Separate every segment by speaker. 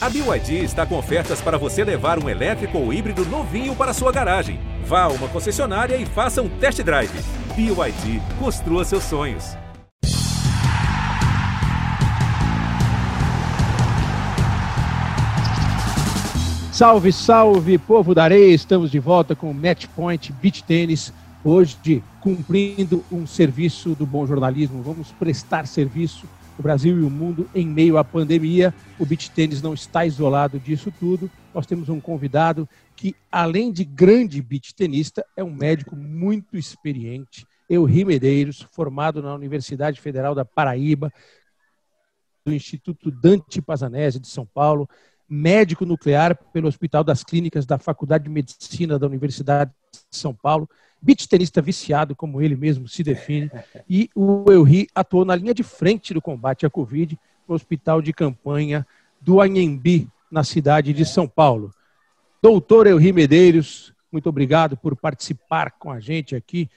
Speaker 1: A BYD está com ofertas para você levar um elétrico ou híbrido novinho para sua garagem. Vá a uma concessionária e faça um test drive. BYD, construa seus sonhos.
Speaker 2: Salve, salve, povo da areia! Estamos de volta com o Match Point Beach Tênis. Hoje, cumprindo um serviço do bom jornalismo, vamos prestar serviço o Brasil e o mundo em meio à pandemia. O beach tênis não está isolado disso tudo. Nós temos um convidado que, além de grande beach tenista, é um médico muito experiente, Eury Medeiros, formado na Universidade Federal da Paraíba, do Instituto Dante Pazanese de São Paulo, médico nuclear pelo Hospital das Clínicas da Faculdade de Medicina da Universidade de São Paulo, beach tenista viciado, como ele mesmo se define, e o Eury atuou na linha de frente do combate à Covid no hospital de campanha do Anhembi, na cidade de São Paulo. Doutor Eury Medeiros, muito obrigado por participar com a gente aqui.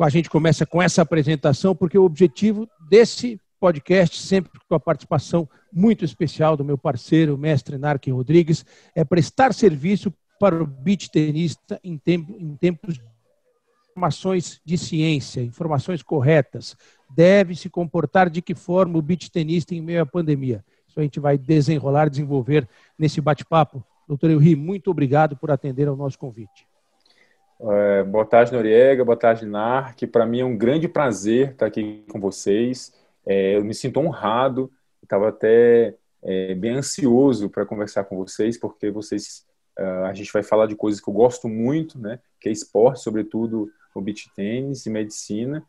Speaker 2: A gente começa com essa apresentação, porque o objetivo desse podcast, sempre com a participação muito especial do meu parceiro, mestre Narque Rodrigues, é prestar serviço para o beach tenista em, tempo, em tempos informações de ciência, informações corretas. Deve se comportar de que forma o beach tenista em meio à pandemia. Isso a gente vai desenrolar, desenvolver nesse bate-papo. Doutor Eury, muito obrigado por atender ao nosso convite.
Speaker 3: É, boa tarde, Noriega. Boa tarde, Narc. Para mim é um grande prazer estar aqui com vocês. É, eu me sinto honrado. Estava até é, bem ansioso para conversar com vocês, porque vocês, uh, a gente vai falar de coisas que eu gosto muito, né? Que é esporte, sobretudo o beach tênis e medicina.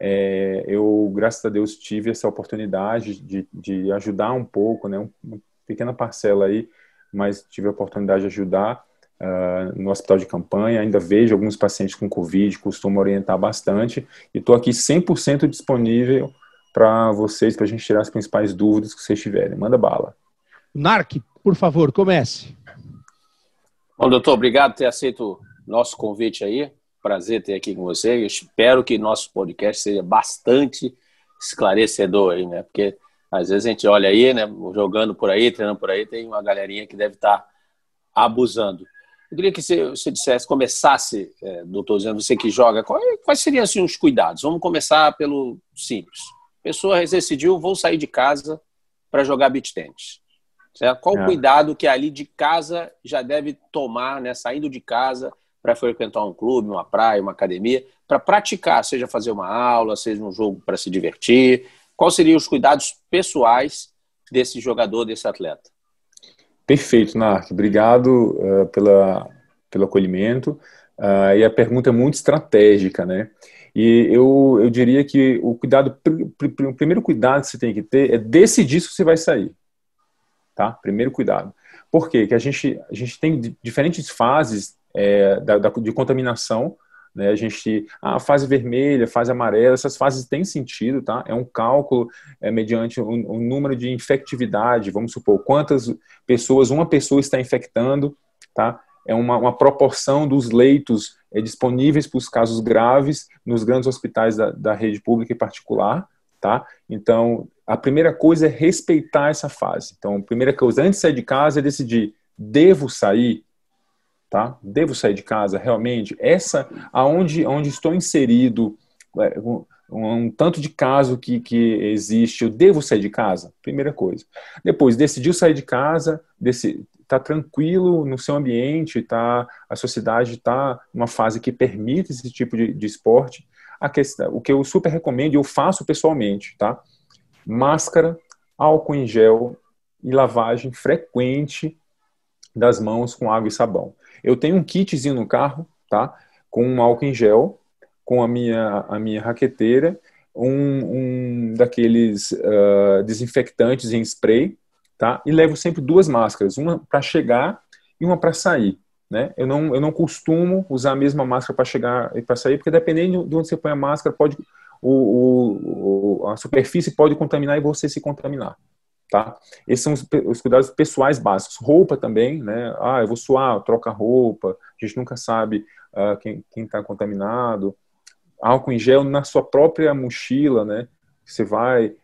Speaker 3: É, eu, graças a Deus, tive essa oportunidade de, de ajudar um pouco, né, uma pequena parcela aí, mas tive a oportunidade de ajudar uh, no hospital de campanha. Ainda vejo alguns pacientes com Covid, costumo orientar bastante e estou aqui 100% disponível para vocês, para a gente tirar as principais dúvidas que vocês tiverem. Manda bala.
Speaker 2: Narc, por favor, comece.
Speaker 4: Bom, doutor, obrigado por ter aceito nosso convite aí prazer ter aqui com você. Eu espero que nosso podcast seja bastante esclarecedor aí, né? Porque às vezes a gente olha aí, né? Jogando por aí, treinando por aí, tem uma galerinha que deve estar abusando. Eu queria que você, você dissesse, começasse, é, doutor, dizendo você que joga, quais, quais seriam assim, os cuidados? Vamos começar pelo simples. A pessoa decidiu, vou sair de casa para jogar beach tennis. Certo? Qual é. o cuidado que ali de casa já deve tomar, né? Saindo de casa, para frequentar um clube, uma praia, uma academia, para praticar, seja fazer uma aula, seja um jogo para se divertir? Quais seriam os cuidados pessoais desse jogador, desse atleta?
Speaker 3: Perfeito, Narc. Obrigado uh, pela, pelo acolhimento. Uh, e a pergunta é muito estratégica, né? E eu, eu diria que o cuidado, o primeiro cuidado que você tem que ter é decidir se você vai sair. Tá? Primeiro cuidado. Por quê? Que a gente, a gente tem diferentes fases é, da, da, de contaminação. Né? A gente, a ah, fase vermelha, fase amarela, essas fases têm sentido, tá? É um cálculo é, mediante um, um número de infectividade, vamos supor, quantas pessoas uma pessoa está infectando, tá? É uma, uma proporção dos leitos é, disponíveis para os casos graves nos grandes hospitais da, da rede pública e particular, tá? Então, a primeira coisa é respeitar essa fase. Então, a primeira coisa, antes de sair de casa, é decidir, devo sair? Tá? Devo sair de casa realmente? Essa, aonde, onde estou inserido, é, um, um, tanto de caso que, que existe, eu devo sair de casa? Primeira coisa. Depois, decidiu sair de casa, está tranquilo no seu ambiente, tá, a sociedade está numa fase que permite esse tipo de, de esporte. A questão, o que eu super recomendo, eu faço pessoalmente, tá? Máscara, álcool em gel e lavagem frequente das mãos com água e sabão. Eu tenho um kitzinho no carro, tá? Com um álcool em gel, com a minha, a minha raqueteira, um, um daqueles uh, desinfectantes em spray, tá? E levo sempre duas máscaras, uma para chegar e uma para sair. Né? Eu, não, eu não costumo usar a mesma máscara para chegar e para sair, porque dependendo de onde você põe a máscara, pode, o, o, a superfície pode contaminar e você se contaminar tá? Esses são os, os, cuidados pessoais básicos. Roupa também, né? Ah, eu vou suar, troca roupa. A gente nunca sabe uh, quem está contaminado. Álcool em gel na sua própria mochila, né? Você vai,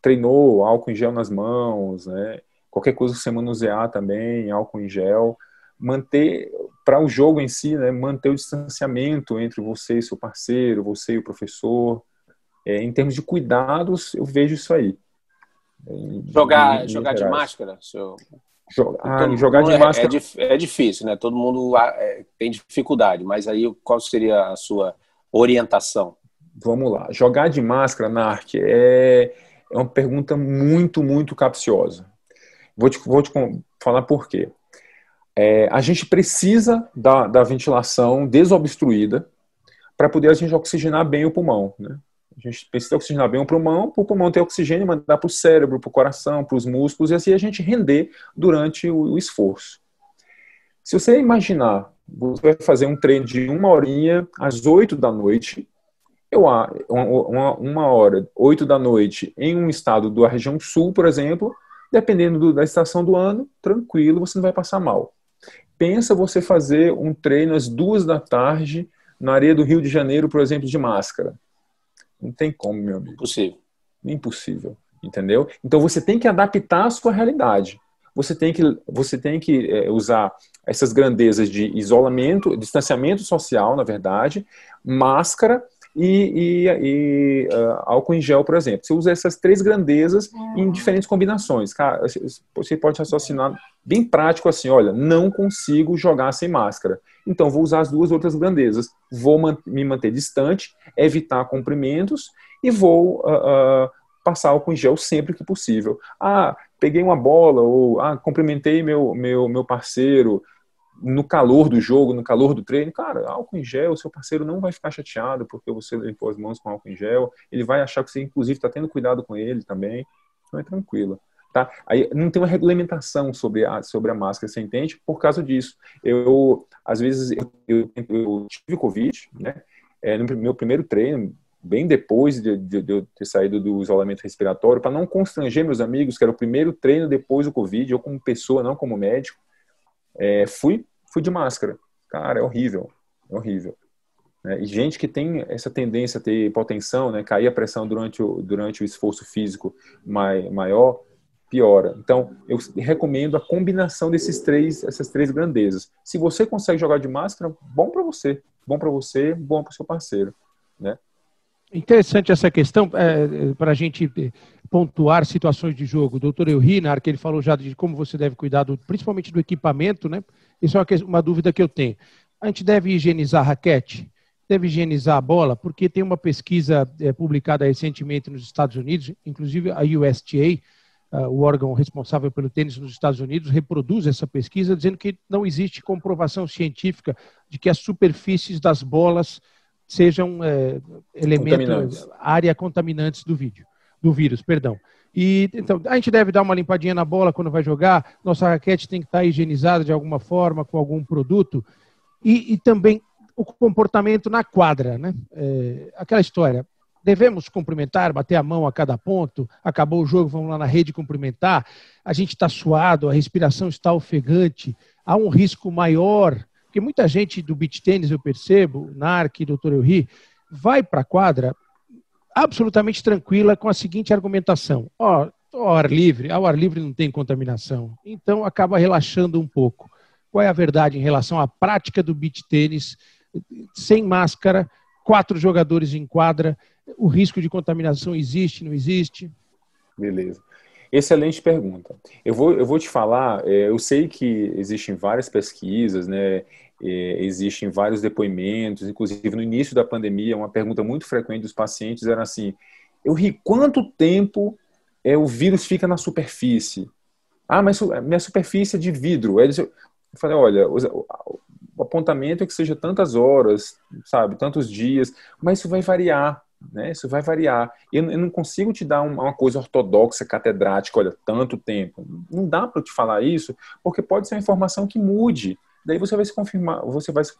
Speaker 3: treinou álcool em gel nas mãos, né? qualquer coisa que você manusear também, álcool em gel, manter para o jogo em si, né, manter o distanciamento entre você e seu parceiro, você e o professor. É, em termos de cuidados, eu vejo isso aí.
Speaker 4: Jogar, jogar de máscara, seu...
Speaker 3: Jogar, ah, jogar de
Speaker 4: é,
Speaker 3: máscara.
Speaker 4: É, é, difícil, né? Todo mundo ah, é, tem dificuldade, mas aí qual seria a sua orientação?
Speaker 3: Vamos lá. Jogar de máscara, Narc, é, é uma pergunta muito, muito capciosa. Vou te, vou te falar por quê. É, a gente precisa da, da ventilação desobstruída para poder a gente oxigenar bem o pulmão. Né? A gente precisa oxigenar bem o pulmão, para o pulmão ter oxigênio e mandar para o cérebro, para o coração, para os músculos, e assim a gente render durante o, o esforço. Se você imaginar, você vai fazer um treino de uma horinha às oito da noite, eu, uma, uma hora, oito da noite, em um estado da região sul, por exemplo, dependendo do, da estação do ano, tranquilo, você não vai passar mal. Pensa você fazer um treino às duas da tarde na areia do Rio de Janeiro, por exemplo, de máscara. Não tem como, meu amigo.
Speaker 4: Impossível.
Speaker 3: Impossível. Entendeu? Então você tem que adaptar a sua realidade. Você tem que, você tem que é, usar essas grandezas de isolamento, distanciamento social, na verdade, máscara e, e, e uh, álcool em gel, por exemplo. Você usa essas três grandezas em diferentes combinações. Cara, você pode raciocinar bem prático assim, olha, não consigo jogar sem máscara. Então vou usar as duas outras grandezas. Vou man me manter distante, evitar cumprimentos e vou uh, uh, passar álcool em gel sempre que possível. Ah, peguei uma bola ou ah, cumprimentei meu, meu, meu parceiro, no calor do jogo, no calor do treino, cara, álcool em gel, seu parceiro não vai ficar chateado porque você limpou as mãos com álcool em gel, ele vai achar que você, inclusive, está tendo cuidado com ele também, então é tranquilo. Tá? Aí não tem uma regulamentação sobre a, sobre a máscara, você entende? Por causa disso. Eu, às vezes, eu, eu, eu tive Covid, né? É, no meu primeiro treino, bem depois de, de, de eu ter saído do isolamento respiratório, para não constranger meus amigos, que era o primeiro treino depois do Covid, eu como pessoa, não como médico, é, fui fui de máscara. Cara, é horrível, é horrível. Né? E gente que tem essa tendência a ter hipotensão, né, cair a pressão durante o, durante o esforço físico mai, maior, piora. Então, eu recomendo a combinação desses três, essas três grandezas. Se você consegue jogar de máscara, bom para você, bom para você, bom para o seu parceiro, né?
Speaker 2: Interessante essa questão é, é para a gente pontuar situações de jogo. O doutor Eurinar, que ele falou já de como você deve cuidar, do, principalmente do equipamento, né? Isso é uma, uma dúvida que eu tenho. A gente deve higienizar a raquete? Deve higienizar a bola? Porque tem uma pesquisa é, publicada recentemente nos Estados Unidos, inclusive a USTA, o órgão responsável pelo tênis nos Estados Unidos, reproduz essa pesquisa dizendo que não existe comprovação científica de que as superfícies das bolas sejam é, elementos, área contaminantes do vídeo, do vírus, perdão. E então a gente deve dar uma limpadinha na bola quando vai jogar. Nossa raquete tem que estar higienizada de alguma forma com algum produto e, e também o comportamento na quadra, né? É, aquela história. Devemos cumprimentar, bater a mão a cada ponto. Acabou o jogo, vamos lá na rede cumprimentar. A gente está suado, a respiração está ofegante. Há um risco maior porque muita gente do beach tênis, eu percebo, NARC, doutor Eury, vai para a quadra absolutamente tranquila com a seguinte argumentação: ó, oh, ao ar livre, ao ar livre não tem contaminação. Então acaba relaxando um pouco. Qual é a verdade em relação à prática do beach tênis sem máscara, quatro jogadores em quadra? O risco de contaminação existe, não existe?
Speaker 3: Beleza. Excelente pergunta. Eu vou, eu vou te falar, é, eu sei que existem várias pesquisas, né, é, existem vários depoimentos, inclusive no início da pandemia, uma pergunta muito frequente dos pacientes era assim, eu ri quanto tempo é, o vírus fica na superfície? Ah, mas minha superfície é de vidro. Eu falei, olha, o apontamento é que seja tantas horas, sabe, tantos dias, mas isso vai variar né? Isso vai variar. Eu, eu não consigo te dar uma coisa ortodoxa, catedrática, olha, tanto tempo. Não dá para te falar isso, porque pode ser uma informação que mude. Daí você vai se confirmar, você vai se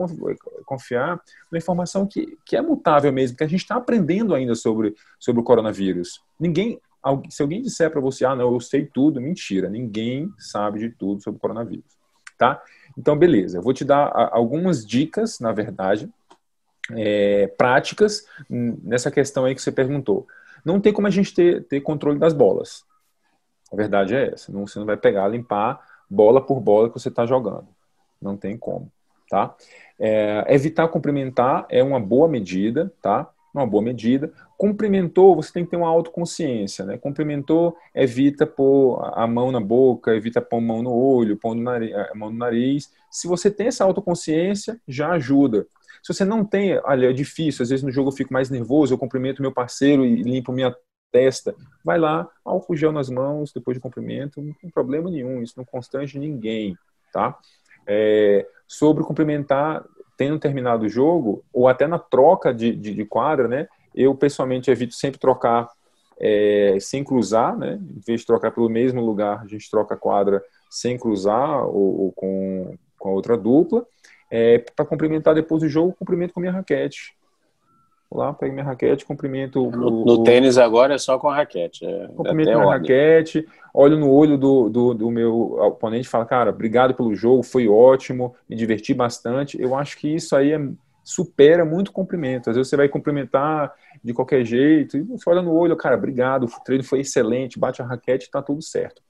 Speaker 3: confiar na informação que, que é mutável mesmo, que a gente está aprendendo ainda sobre, sobre o coronavírus. Ninguém, se alguém disser para você, ah, não, eu sei tudo, mentira. Ninguém sabe de tudo sobre o coronavírus, tá? Então, beleza. Eu vou te dar algumas dicas, na verdade, é, práticas nessa questão aí que você perguntou. Não tem como a gente ter, ter controle das bolas. A verdade é essa. Não, você não vai pegar, limpar bola por bola que você está jogando. Não tem como, tá? É, evitar cumprimentar é uma boa medida, tá? Uma boa medida. Cumprimentou, você tem que ter uma autoconsciência, né? Cumprimentou, evita pôr a mão na boca, evita pôr a mão no olho, pôr a mão no nariz. Se você tem essa autoconsciência, já ajuda. Se você não tem, olha, é difícil, às vezes no jogo eu fico mais nervoso, eu cumprimento meu parceiro e limpo minha testa, vai lá, álcool gel nas mãos depois de cumprimento, não tem problema nenhum, isso não constrange ninguém, tá? É, sobre cumprimentar, tendo terminado o jogo, ou até na troca de, de, de quadra, né? Eu pessoalmente evito sempre trocar é, sem cruzar, né? Em vez de trocar pelo mesmo lugar, a gente troca a quadra sem cruzar ou, ou com, com a outra dupla. É, para cumprimentar depois do jogo, cumprimento com minha raquete. Vou lá, pego minha raquete, cumprimento.
Speaker 4: No, o, no tênis agora é só com a raquete. É,
Speaker 3: cumprimento minha ordem. raquete, olho no olho do, do, do meu oponente e falo, cara, obrigado pelo jogo, foi ótimo, me diverti bastante. Eu acho que isso aí é, supera muito cumprimento. Às vezes você vai cumprimentar de qualquer jeito, e você olha no olho, cara, obrigado, o treino foi excelente, bate a raquete, tá tudo certo.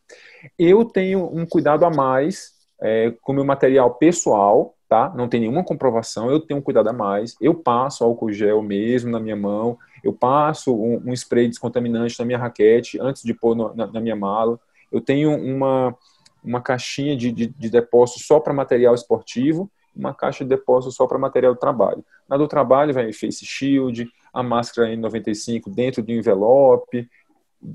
Speaker 3: Eu tenho um cuidado a mais é, com o meu material pessoal, tá? Não tem nenhuma comprovação, eu tenho um cuidado a mais, eu passo álcool gel mesmo na minha mão, eu passo um, um spray descontaminante na minha raquete antes de pôr no, na, na, minha mala, eu tenho uma, uma caixinha de, de, de depósito só para material esportivo, uma caixa de depósito só para material do trabalho. Na do trabalho vai face shield, a máscara N95 dentro de um envelope,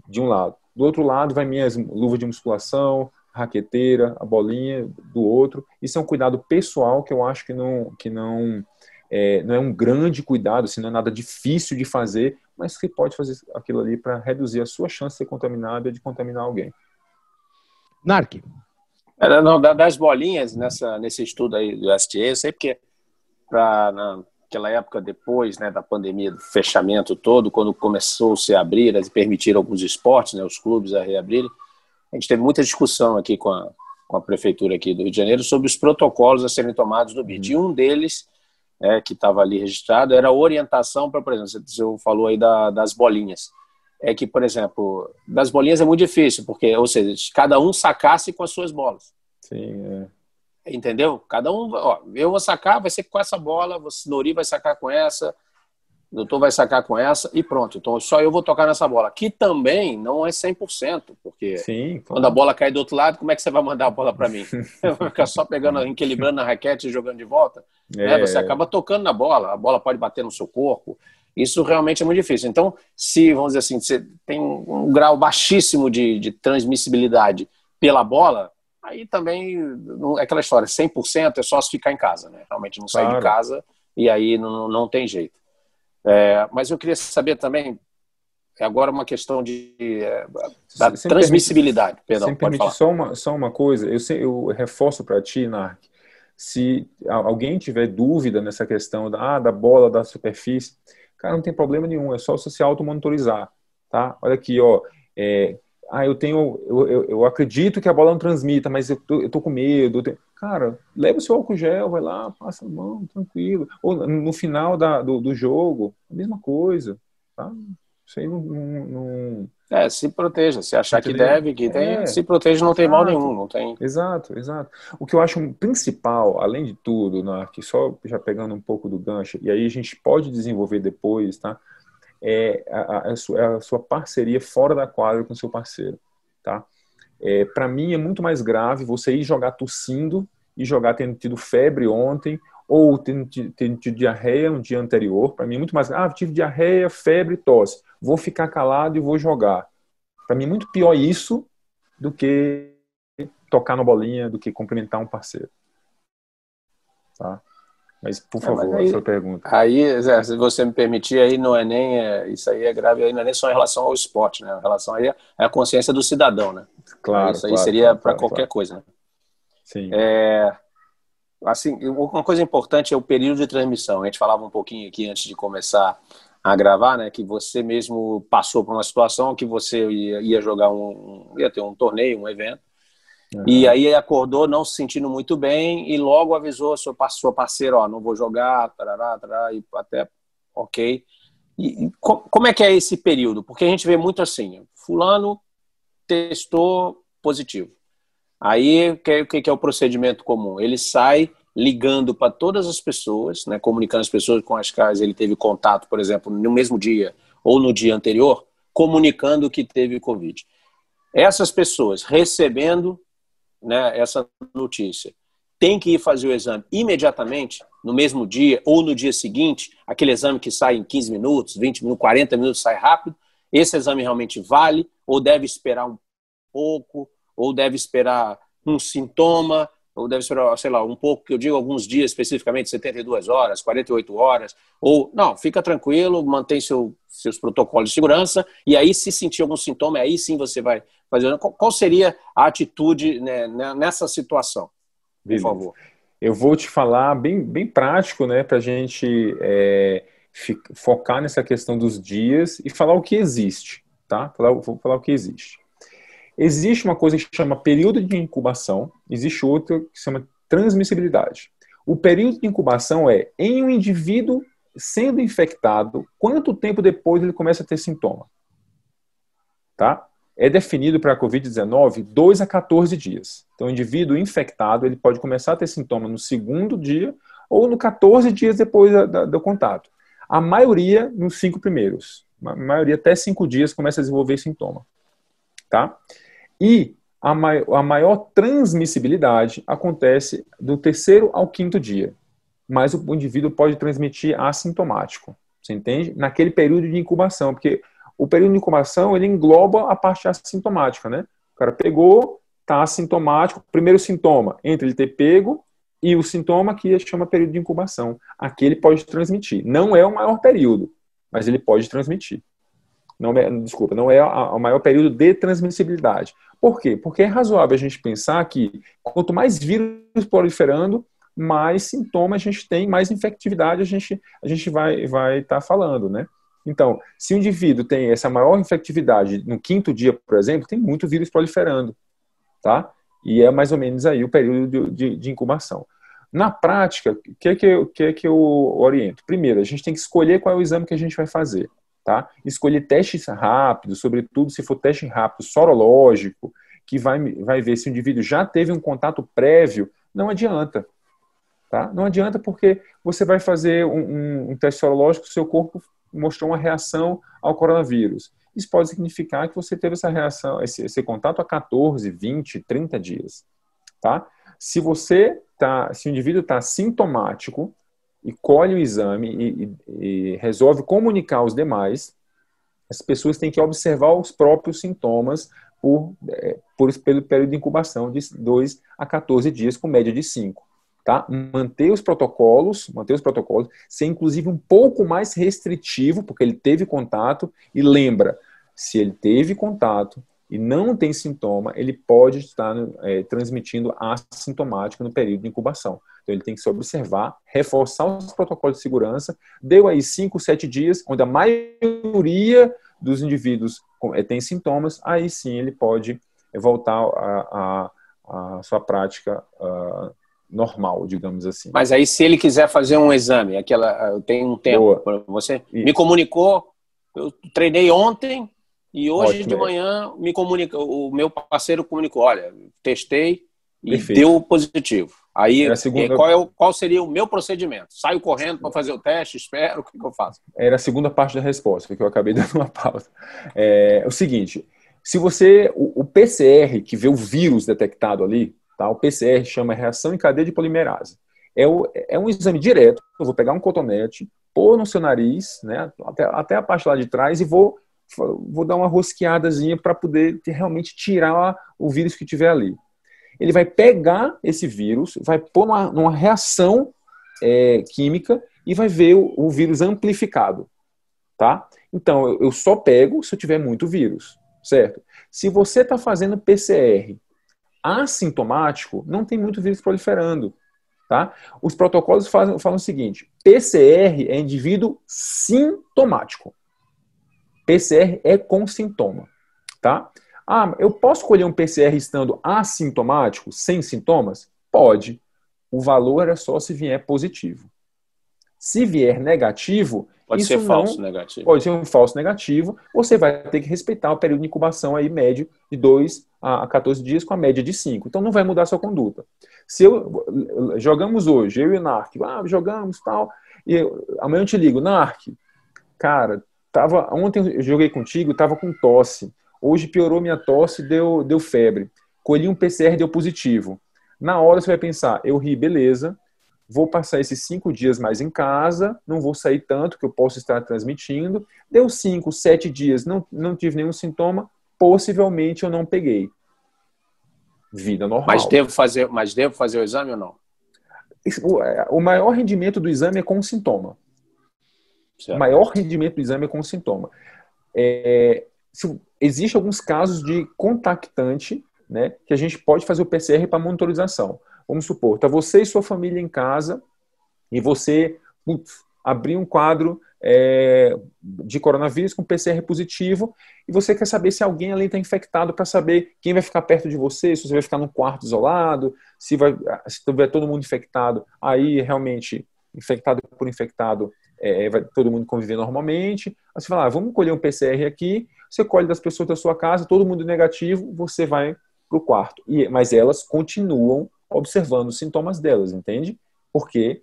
Speaker 3: de um lado. Do outro lado vai minhas luvas de musculação, raqueteira, a bolinha do outro. Isso é um cuidado pessoal que eu acho que não, que não, é, não é um grande cuidado, assim, não é nada difícil de fazer, mas que pode fazer aquilo ali para reduzir a sua chance de ser contaminado e de contaminar alguém.
Speaker 2: Narc.
Speaker 4: É, não, das bolinhas nessa, nesse estudo aí do STA, eu sei porque para naquela época depois né, da pandemia, do fechamento todo, quando começou -se a abrir e permitir alguns esportes, né, os clubes a reabrirem, a gente teve muita discussão aqui com a, com a prefeitura aqui do Rio de Janeiro sobre os protocolos a serem tomados no BID. Uhum. E um deles, é, que estava ali registrado, era a orientação para, por exemplo, você falou aí da, das bolinhas. É que, por exemplo, das bolinhas é muito difícil, porque, ou seja, cada um sacasse com as suas bolas.
Speaker 3: Sim, é.
Speaker 4: Entendeu? Cada um, ó, eu vou sacar, vai ser com essa bola, você, Nori vai sacar com essa, o doutor vai sacar com essa e pronto. Então só eu vou tocar nessa bola. Que também não é 100%, porque
Speaker 3: Sim,
Speaker 4: quando a bola cai do outro lado, como é que você vai mandar a bola para mim? vou ficar só pegando, equilibrando a raquete e jogando de volta? É. Né? Você acaba tocando na bola, a bola pode bater no seu corpo. Isso realmente é muito difícil. Então, se, vamos dizer assim, você tem um grau baixíssimo de, de transmissibilidade pela bola, aí também é aquela história, 100% é só se ficar em casa, né? Realmente não sair de casa e aí não, não tem jeito. É, mas eu queria saber também, é agora uma questão de, é, da sem transmissibilidade.
Speaker 3: Permite, perdão, sem permitir só uma, só uma coisa, eu, eu reforço para ti, Narc, se alguém tiver dúvida nessa questão da, ah, da bola, da superfície, cara, não tem problema nenhum, é só você se automonitorizar, tá? Olha aqui, ó, é, ah, eu tenho, eu, eu, eu, acredito que a bola não transmita, mas eu tô, eu tô com medo. Tenho... Cara, leva o seu álcool gel, vai lá, passa a mão, tranquilo. Ou no final da, do, do jogo, a mesma coisa, tá? Isso aí não... não, não...
Speaker 4: É, se proteja. Se achar Entendeu? que deve, que tem, é, se proteja, não tem exato, mal nenhum, não tem.
Speaker 3: Exato, exato. O que eu acho principal, além de tudo, né, que só já pegando um pouco do gancho, e aí a gente pode desenvolver depois, tá? É a, a, sua, a sua parceria fora da quadra com seu parceiro, tá? É, para mim é muito mais grave você ir jogar tossindo e jogar tendo tido febre ontem ou tendo, tendo tido diarreia no dia anterior. Para mim é muito mais ah, tive diarreia, febre, tosse. Vou ficar calado e vou jogar. Para mim é muito pior isso do que tocar na bolinha, do que cumprimentar um parceiro. Tá? Mas, por favor, é, aí, a sua pergunta.
Speaker 4: Aí, é, se você me permitir, aí não é nem. É, isso aí é grave, aí não é nem só em relação ao esporte, né? Em relação aí é a consciência do cidadão, né?
Speaker 3: Claro.
Speaker 4: Isso aí
Speaker 3: claro,
Speaker 4: seria
Speaker 3: claro,
Speaker 4: para qualquer claro. coisa, né?
Speaker 3: Sim.
Speaker 4: É, assim, uma coisa importante é o período de transmissão. A gente falava um pouquinho aqui antes de começar a gravar, né? Que você mesmo passou por uma situação que você ia, ia jogar um. ia ter um torneio, um evento Uhum. E aí acordou não se sentindo muito bem e logo avisou a sua, sua parceira, ó, não vou jogar, tarará, tarará, e até, ok. E, e como é que é esse período? Porque a gente vê muito assim, fulano testou positivo. Aí, o que, que, é o procedimento comum? Ele sai ligando para todas as pessoas, né, comunicando as pessoas com as quais ele teve contato, por exemplo, no mesmo dia ou no dia anterior, comunicando que teve Covid. Essas pessoas recebendo né, essa notícia. Tem que ir fazer o exame imediatamente, no mesmo dia ou no dia seguinte, aquele exame que sai em 15 minutos, 20 minutos, 40 minutos, sai rápido, esse exame realmente vale ou deve esperar um pouco, ou deve esperar um sintoma, ou deve esperar, sei lá, um pouco, que eu digo alguns dias especificamente, 72 horas, 48 horas, ou não, fica tranquilo, mantém seu, seus protocolos de segurança, e aí se sentir algum sintoma, aí sim você vai fazer. Qual seria a atitude né, né nessa situação? Por Beleza. favor.
Speaker 3: Eu vou te falar bem, bem prático, né, para a gente é, focar nessa questão dos dias e falar o que existe, tá? Falar, vou falar o que existe. Existe uma coisa que chama período de incubação, existe outra que chama transmissibilidade. O período de incubação é em um indivíduo sendo infectado, quanto tempo depois ele começa a ter sintoma? Tá? É definido para a COVID-19 2 a 14 dias. Então, o indivíduo infectado ele pode começar a ter sintoma no segundo dia ou no 14 dias depois da, da, do contato. A maioria nos cinco primeiros. A maioria até cinco dias começa a desenvolver sintoma. Tá? E a, mai a maior transmissibilidade acontece do terceiro ao quinto dia. Mas o indivíduo pode transmitir assintomático. Você entende? Naquele período de incubação, porque o período de incubação ele engloba a parte assintomática, né? O cara pegou, está assintomático. Primeiro sintoma, entre ele ter pego e o sintoma que chama período de incubação. Aqui ele pode transmitir. Não é o maior período, mas ele pode transmitir. Não é, desculpa, não é o maior período de transmissibilidade. Por quê? Porque é razoável a gente pensar que quanto mais vírus proliferando, mais sintomas a gente tem, mais infectividade a gente, a gente vai estar vai tá falando, né? Então, se o indivíduo tem essa maior infectividade no quinto dia, por exemplo, tem muito vírus proliferando, tá? E é mais ou menos aí o período de, de, incubação. Na prática, o que, é que, eu, que é que eu oriento? Primeiro, a gente tem que escolher qual é o exame que a gente vai fazer. Tá? Escolher testes rápidos, sobretudo se for teste rápido sorológico, que vai, vai ver se o indivíduo já teve um contato prévio, não adianta. Tá? Não adianta porque você vai fazer um, um, um teste sorológico, seu corpo mostrou uma reação ao coronavírus. Isso pode significar que você teve essa reação, esse, esse contato há 14, 20, 30 dias. Tá? Se você tá, se o indivíduo está sintomático, e colhe o exame e, e, e resolve comunicar aos demais, as pessoas têm que observar os próprios sintomas por, é, por pelo período de incubação de 2 a 14 dias, com média de 5. Tá? Manter os protocolos, manter os protocolos, ser inclusive um pouco mais restritivo, porque ele teve contato, e lembra, se ele teve contato e não tem sintoma, ele pode estar é, transmitindo assintomático no período de incubação. Então ele tem que se observar, reforçar os protocolos de segurança. Deu aí 5, 7 dias, onde a maioria dos indivíduos é, tem sintomas, aí sim ele pode voltar à, sua prática uh, normal, digamos assim.
Speaker 4: Mas aí se ele quiser fazer um exame, aquela tem um tempo para você, Isso. me comunicou, eu treinei ontem e hoje Ótimo. de manhã me comunica, o meu parceiro comunicou, olha, testei e Perfeito. deu positivo. Aí, segunda... qual, é o, qual seria o meu procedimento? Saio correndo para fazer o teste, espero, o que, que, eu faço?
Speaker 3: Era a segunda parte da resposta, que eu acabei dando uma pausa. É, é o seguinte, se você, o, o, PCR, que vê o vírus detectado ali, tá? o PCR chama reação em cadeia de polimerase. É, o, é um exame direto, eu vou pegar um cotonete, pôr no seu nariz, né, até, até a parte lá de trás, e vou, vou dar uma rosqueadazinha para poder ter, realmente tirar o vírus que tiver ali ele vai pegar esse vírus, vai pôr numa, numa reação é, química e vai ver o, o, vírus amplificado, tá? Então, eu, eu só pego se eu tiver muito vírus, certo? Se você está fazendo PCR assintomático, não tem muito vírus proliferando, tá? Os protocolos falam, falam o seguinte, PCR é indivíduo sintomático. PCR é com sintoma, tá? Ah, eu posso colher um PCR estando assintomático, sem sintomas? Pode. O valor é só se vier positivo. Se vier negativo,
Speaker 4: Pode
Speaker 3: Isso
Speaker 4: ser falso negativo.
Speaker 3: Pode ser um falso negativo, você vai ter que respeitar o período de incubação aí médio de 2 a 14 dias com a média de 5. Então não vai mudar a sua conduta. Se eu jogamos hoje, eu e o Narc, ah, jogamos tal, e eu- amanhã eu te ligo, Narc, cara, tava ontem eu joguei contigo, tava com tosse. Hoje piorou minha tosse, deu deu febre. Colhi um PCR deu positivo. Na hora você vai pensar, eu ri, beleza, vou passar esses cinco dias mais em casa, não vou sair tanto que eu posso estar transmitindo. Deu cinco, sete dias, não, não tive nenhum sintoma, possivelmente eu não peguei. Vida normal.
Speaker 4: Mas devo fazer, mas devo fazer o exame ou não?
Speaker 3: O- é, O maior rendimento do exame é com sintoma. O
Speaker 4: Certo.
Speaker 3: maior rendimento do exame é com sintoma. É, se- existe alguns casos de contactante, né, que a gente pode fazer o PCR para monitorização. Vamos supor, está você e sua família em casa e você putz, abriu um quadro é, de coronavírus com PCR positivo e você quer saber se alguém ali está infectado para saber quem vai ficar perto de você, se você vai ficar num quarto isolado, se vai se tiver todo mundo infectado, aí realmente infectado por infectado é, vai todo mundo conviver normalmente. Aí você fala, ah, vamos colher um PCR aqui, você colhe das pessoas da sua casa, todo mundo negativo, você vai para o quarto. E, mas elas continuam observando os sintomas delas, entende? Porque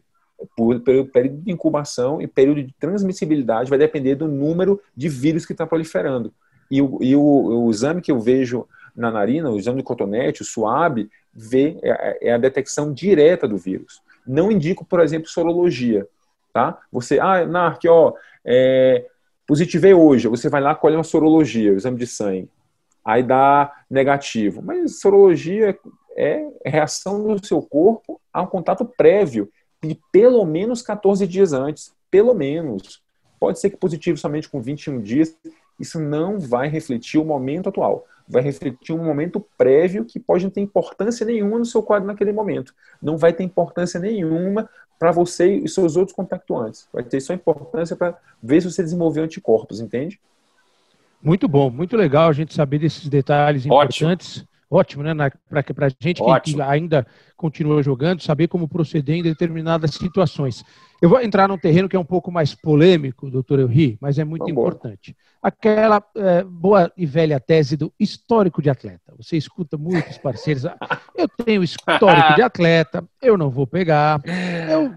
Speaker 3: por, período de incubação e período de transmissibilidade vai depender do número de vírus que está proliferando. E, o, e o, o exame que eu vejo na narina, o exame de cotonete, o SUAB, vê, é, é a detecção direta do vírus. Não indico, por exemplo, sorologia. Tá? Você, ah, Narc, ó, é, positivei hoje, você vai lá colhe uma sorologia, o exame de sangue. Aí dá negativo. Mas sorologia é reação do seu corpo a um contato prévio de pelo menos 14 dias antes. Pelo menos. Pode ser que positivo somente com 21 dias. Isso não vai refletir o momento atual. Vai refletir um momento prévio que pode não ter importância nenhuma no seu quadro naquele momento. Não vai ter importância nenhuma para você e seus outros contactuantes. Vai ter só importância para ver se você desenvolveu anticorpos, entende?
Speaker 2: Muito bom, muito legal a gente saber desses detalhes
Speaker 4: Ótimo.
Speaker 2: importantes. Ótimo, né? Para a gente que- que,
Speaker 4: Ótimo.
Speaker 2: ainda continua jogando, saber como proceder em determinadas situações. Eu vou entrar num terreno que é um pouco mais polêmico, doutor Elri, mas é muito
Speaker 3: Vambora.
Speaker 2: importante. Aquela é, boa e velha tese do histórico de atleta. Você escuta muitos parceiros. "Ah, Eu tenho histórico de atleta, eu não vou pegar.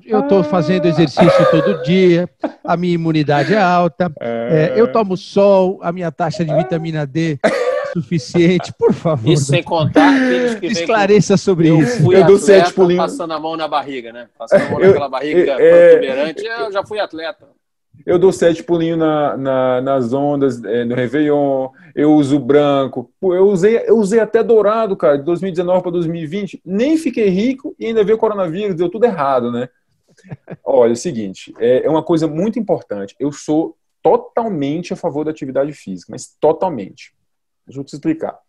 Speaker 2: Eu estou fazendo exercício todo dia, a minha imunidade é alta, é, eu tomo sol, a minha taxa de vitamina D é suficiente. Por favor,
Speaker 4: Isso sem contar aqueles que vêm com...
Speaker 2: esclareça sobre
Speaker 4: Eu
Speaker 2: isso.
Speaker 4: fui
Speaker 3: Eu dou
Speaker 4: atleta
Speaker 3: sete pulinhos.
Speaker 4: passando a mão na barriga, né? Passando a mão
Speaker 3: Eu-
Speaker 4: naquela barriga
Speaker 3: é-
Speaker 4: protuberante, eu já fui atleta.
Speaker 3: Eu dou sete pulinhos na, na- nas ondas, é, no Réveillon, eu uso branco. Pô, eu usei, eu usei até dourado, cara, de 2019 para 2020. Nem fiquei rico e ainda veio o coronavírus, deu tudo errado, né? Olha, é o seguinte, é, é uma coisa muito importante. Eu sou totalmente a favor da atividade física, mas totalmente. Deixa eu te explicar.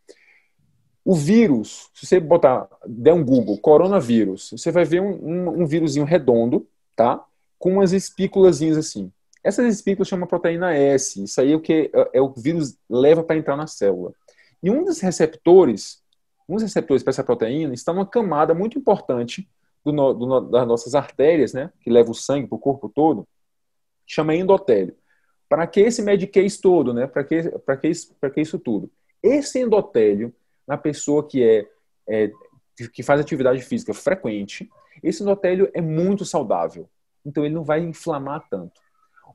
Speaker 3: O vírus, se você botar, der um Google, coronavírus, você vai ver um, um, um vírusinho redondo, tá? Com umas espículazinhas assim. Essas espículas chamam proteína S. Isso aí é o que é, é o vírus leva para entrar na célula. E um dos receptores, um dos receptores para essa proteína está numa camada muito importante do no- do das nossas artérias, né? Que leva o sangue para o corpo todo, chama endotélio. Para que esse medicase todo, né? Para que, que, que isso tudo? Esse endotélio, na pessoa que é, é que faz atividade física frequente, esse endotélio é muito saudável. Então ele não vai inflamar tanto.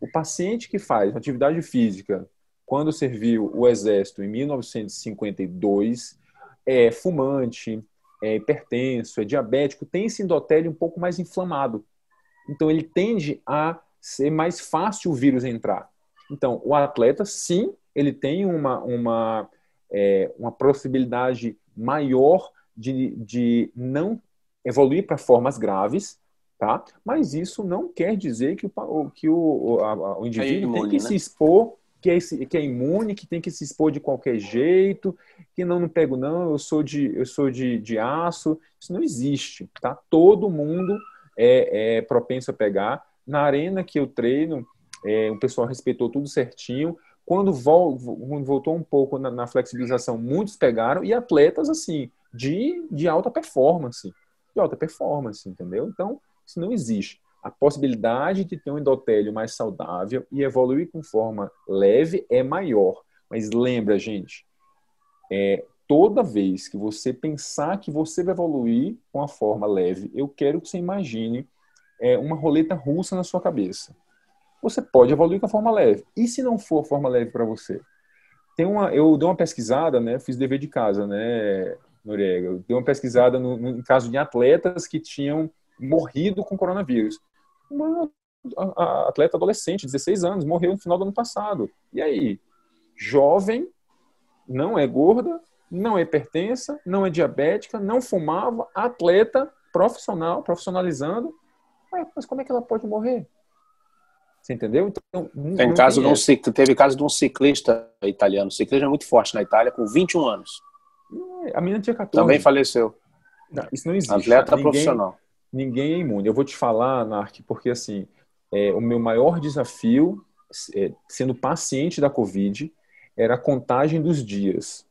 Speaker 3: O paciente que faz atividade física quando serviu o exército em 1952 é fumante, é hipertenso, é diabético, tem esse endotélio um pouco mais inflamado. Então ele tende a ser mais fácil o vírus entrar. Então o atleta, sim, ele tem uma, uma, é, uma possibilidade maior de, de não evoluir para formas graves, tá? Mas isso não quer dizer que o, que o, a- o indivíduo tem
Speaker 4: imune,
Speaker 3: que
Speaker 4: né?
Speaker 3: se expor, que é, que é imune, que tem que se expor de qualquer jeito, que não, não pego não, eu sou de, eu sou de, de aço. Isso não existe, tá? Todo mundo é, é propenso a pegar. Na arena que eu treino, é, o pessoal respeitou tudo certinho. Quando, vol- quando voltou um pouco na, na flexibilização, muitos pegaram, e atletas, assim, de, de alta performance. De alta performance, entendeu? Então, isso não existe. a possibilidade de ter um endotélio mais saudável e evoluir com forma leve é maior. Mas lembra, gente, é, toda vez que você pensar que você vai evoluir com a forma leve, eu quero que você imagine é, uma roleta russa na sua cabeça. Você pode evoluir com a forma leve. E se não for forma leve para você? Tem uma, eu dei uma pesquisada, né? Fiz dever de casa, né, Noriega? Eu dei uma pesquisada no, no, caso de atletas que tinham morrido com coronavírus. Uma a, a atleta adolescente, 16 anos, morreu no final do ano passado. E aí? Jovem, não é gorda, não é hipertensa, não é diabética, não fumava, atleta profissional, profissionalizando. mas como é que ela pode morrer? Você entendeu?
Speaker 4: Então, tem caso tem de um, teve caso de um ciclista italiano. O ciclismo é muito forte na Itália, com 21 anos.
Speaker 3: É, a menina tinha 14.
Speaker 4: Também faleceu.
Speaker 3: Não, isso não existe.
Speaker 4: Atleta ninguém, profissional.
Speaker 3: Ninguém é imune. Eu vou te falar, Narc, porque assim, é, o meu maior desafio, é, sendo paciente da Covid, era a contagem dos dias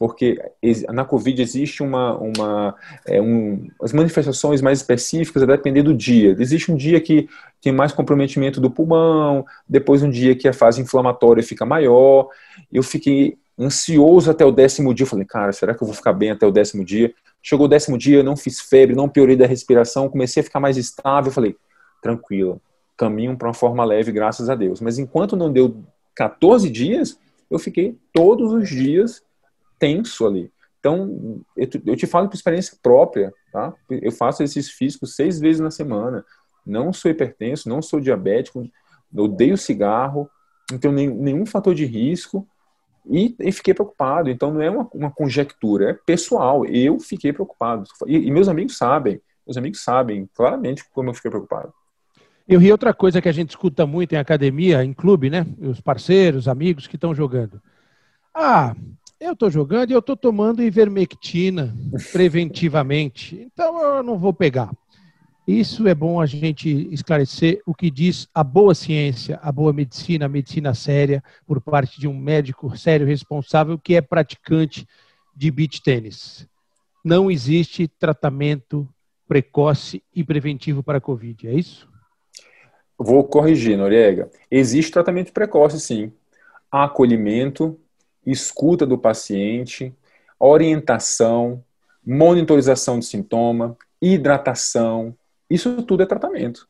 Speaker 3: porque na Covid existe uma, uma é, um, as manifestações mais específicas a depender do dia. Existe um dia que tem mais comprometimento do pulmão, depois um dia que a fase inflamatória fica maior. Eu fiquei ansioso até o décimo dia. Falei, cara, será que eu vou ficar bem até o décimo dia? Chegou o décimo dia, não fiz febre, não piorei da respiração, comecei a ficar mais estável. Falei, tranquilo, caminho para uma forma leve, graças a Deus. Mas enquanto não deu 14 dias, eu fiquei todos os dias tenso ali. Então, eu te falo por experiência própria, tá? Eu faço exercícios físicos seis vezes na semana. Não sou hipertenso, não sou diabético, odeio cigarro, não tenho nenhum fator de risco e, e fiquei preocupado. Então, não é uma, uma, conjectura, é pessoal. Eu fiquei preocupado. E, e meus amigos sabem, meus amigos sabem claramente como eu fiquei preocupado.
Speaker 2: Eu ri outra coisa que a gente escuta muito em academia, em clube, né? Os parceiros, amigos que estão jogando. Ah, eu estou jogando e eu estou tomando ivermectina preventivamente, então eu não vou pegar. Isso é bom a gente esclarecer o que diz a boa ciência, a boa medicina, a medicina séria, por parte de um médico sério responsável que é praticante de beach tênis. Não existe tratamento precoce e preventivo para a Covid, é isso?
Speaker 3: Vou corrigir, Noriega. Existe tratamento precoce, sim. Acolhimento, escuta do paciente, orientação, monitorização de sintoma, hidratação, isso tudo é tratamento.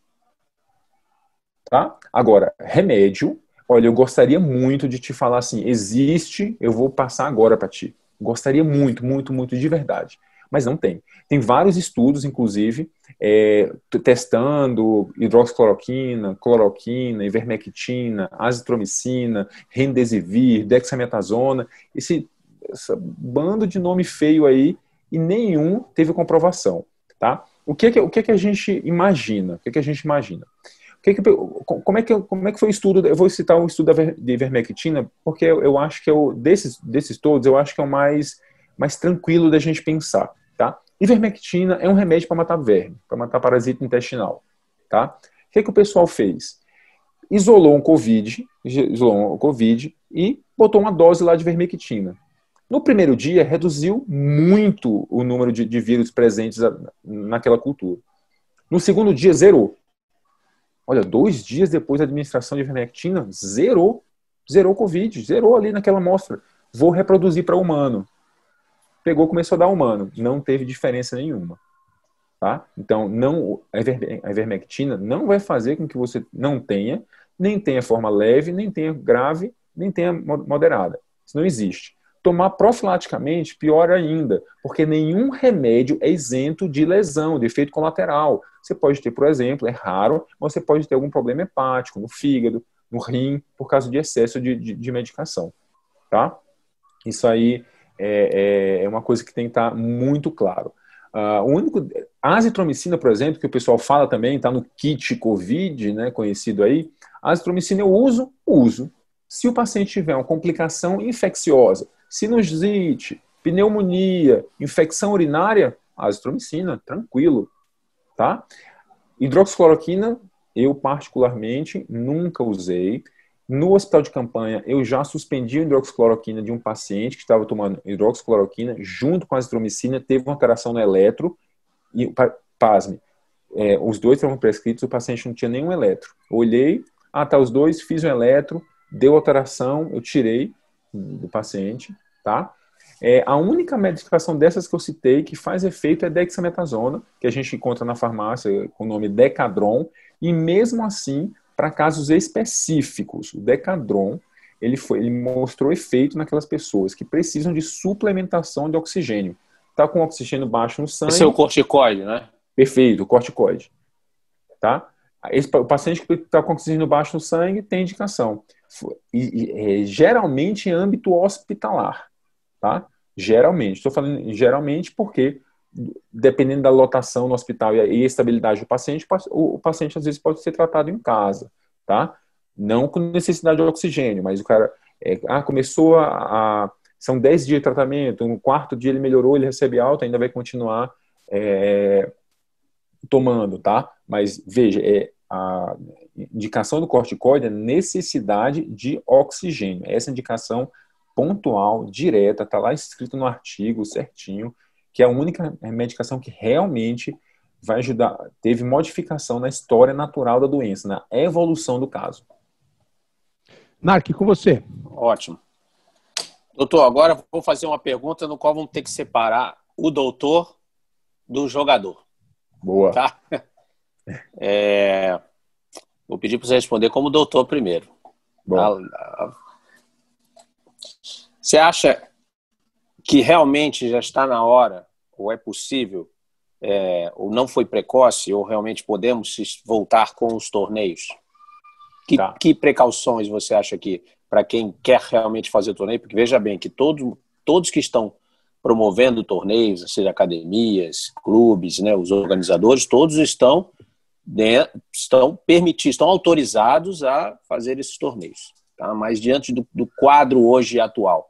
Speaker 3: Tá? Agora, remédio, olha, eu gostaria muito de te falar assim, existe, eu vou passar agora para ti. Gostaria muito, muito, muito de verdade mas não tem. Tem vários estudos, inclusive, é, testando hidroxicloroquina, cloroquina, ivermectina, azitromicina, remdesivir, dexametasona, esse, esse bando de nome feio aí, e nenhum teve comprovação, tá? O que, que o que, que a gente imagina? O que, que a gente imagina? Que que, como, é que, como é que foi o estudo? Eu vou citar o estudo de ivermectina, porque eu, eu acho que é o, desses, desses todos, eu acho que é o mais, mais tranquilo da gente pensar. Ivermectina é um remédio para matar verme, para matar parasita intestinal. Tá? O que, que o pessoal fez? Isolou um COVID, isolou um COVID e botou uma dose lá de ivermectina. No primeiro dia, reduziu muito o número de, de vírus presentes naquela cultura. No segundo dia, zerou. Olha, dois dias depois da administração de ivermectina, zerou. Zerou o Covid, zerou ali naquela amostra. Vou reproduzir para humano pegou começou a dar humano, não teve diferença nenhuma. Tá? Então, não, a ivermectina não vai fazer com que você não tenha, nem tenha forma leve, nem tenha grave, nem tenha moderada. Isso não existe. Tomar profilaticamente, pior ainda, porque nenhum remédio é isento de lesão, de efeito colateral. Você pode ter, por exemplo, é raro, mas você pode ter algum problema hepático no fígado, no rim, por causa de excesso de, de, de medicação. Tá? Isso aí é, é, é uma coisa que tem que estar muito claro. Uh, o único, a azitromicina, por exemplo, que o pessoal fala também, está no kit COVID, né, conhecido aí. A azitromicina eu uso, uso. Se o paciente tiver uma complicação infecciosa, sinusite, pneumonia, infecção urinária, azitromicina, tranquilo, tá? Hidroxicloroquina, eu particularmente nunca usei. No hospital de campanha, eu já suspendi a hidroxicloroquina de um paciente que estava tomando hidroxicloroquina junto com a azitromicina, teve uma alteração no eletro e, pasme, é, os dois estavam prescritos, o paciente não tinha nenhum eletro. olhei, ah, tá, os dois, fiz o eletro, deu alteração, eu tirei do paciente, tá? É, a única medicação dessas que eu citei que faz efeito é dexametasona, que a gente encontra na farmácia com o nome Decadron, e mesmo assim, para casos específicos, o Decadron, ele, foi, ele mostrou efeito naquelas pessoas que precisam de suplementação de oxigênio. Está com oxigênio baixo no sangue.
Speaker 4: Esse é o corticoide, né?
Speaker 3: Perfeito, o corticoide. Tá? Esse, o paciente que está com oxigênio baixo no sangue tem indicação. E, e, é, geralmente em âmbito hospitalar. Tá? Geralmente. Estou falando geralmente porque, dependendo da lotação no hospital e a estabilidade do paciente, o, paciente às vezes pode ser tratado em casa. Tá? Não com necessidade de oxigênio, mas o cara é, ah, começou a, a são 10 dias de tratamento, no quarto dia ele melhorou, ele recebe alta, ainda vai continuar é, tomando, tá? Mas veja, é, a indicação do corticoide é necessidade de oxigênio. Essa indicação pontual, direta, está lá escrito no artigo certinho, que é a única medicação que realmente vai ajudar, teve modificação na história natural da doença, na evolução do caso.
Speaker 2: Narc, com você.
Speaker 4: Ótimo. Doutor, agora vou fazer uma pergunta no qual vamos ter que separar o doutor do jogador.
Speaker 3: Boa.
Speaker 4: Tá? É, vou pedir para você responder como doutor primeiro. Tá? Você acha que realmente já está na hora, ou é possível, é, ou não foi precoce, ou realmente podemos voltar com os torneios? Que, tá. que precauções você acha que, para quem quer realmente fazer o torneio? Porque veja bem que todo, todos que estão promovendo torneios, seja academias, clubes, né, os organizadores, todos estão dentro, estão permitidos, estão autorizados a fazer esses torneios. Tá? Mas diante do, do quadro hoje atual,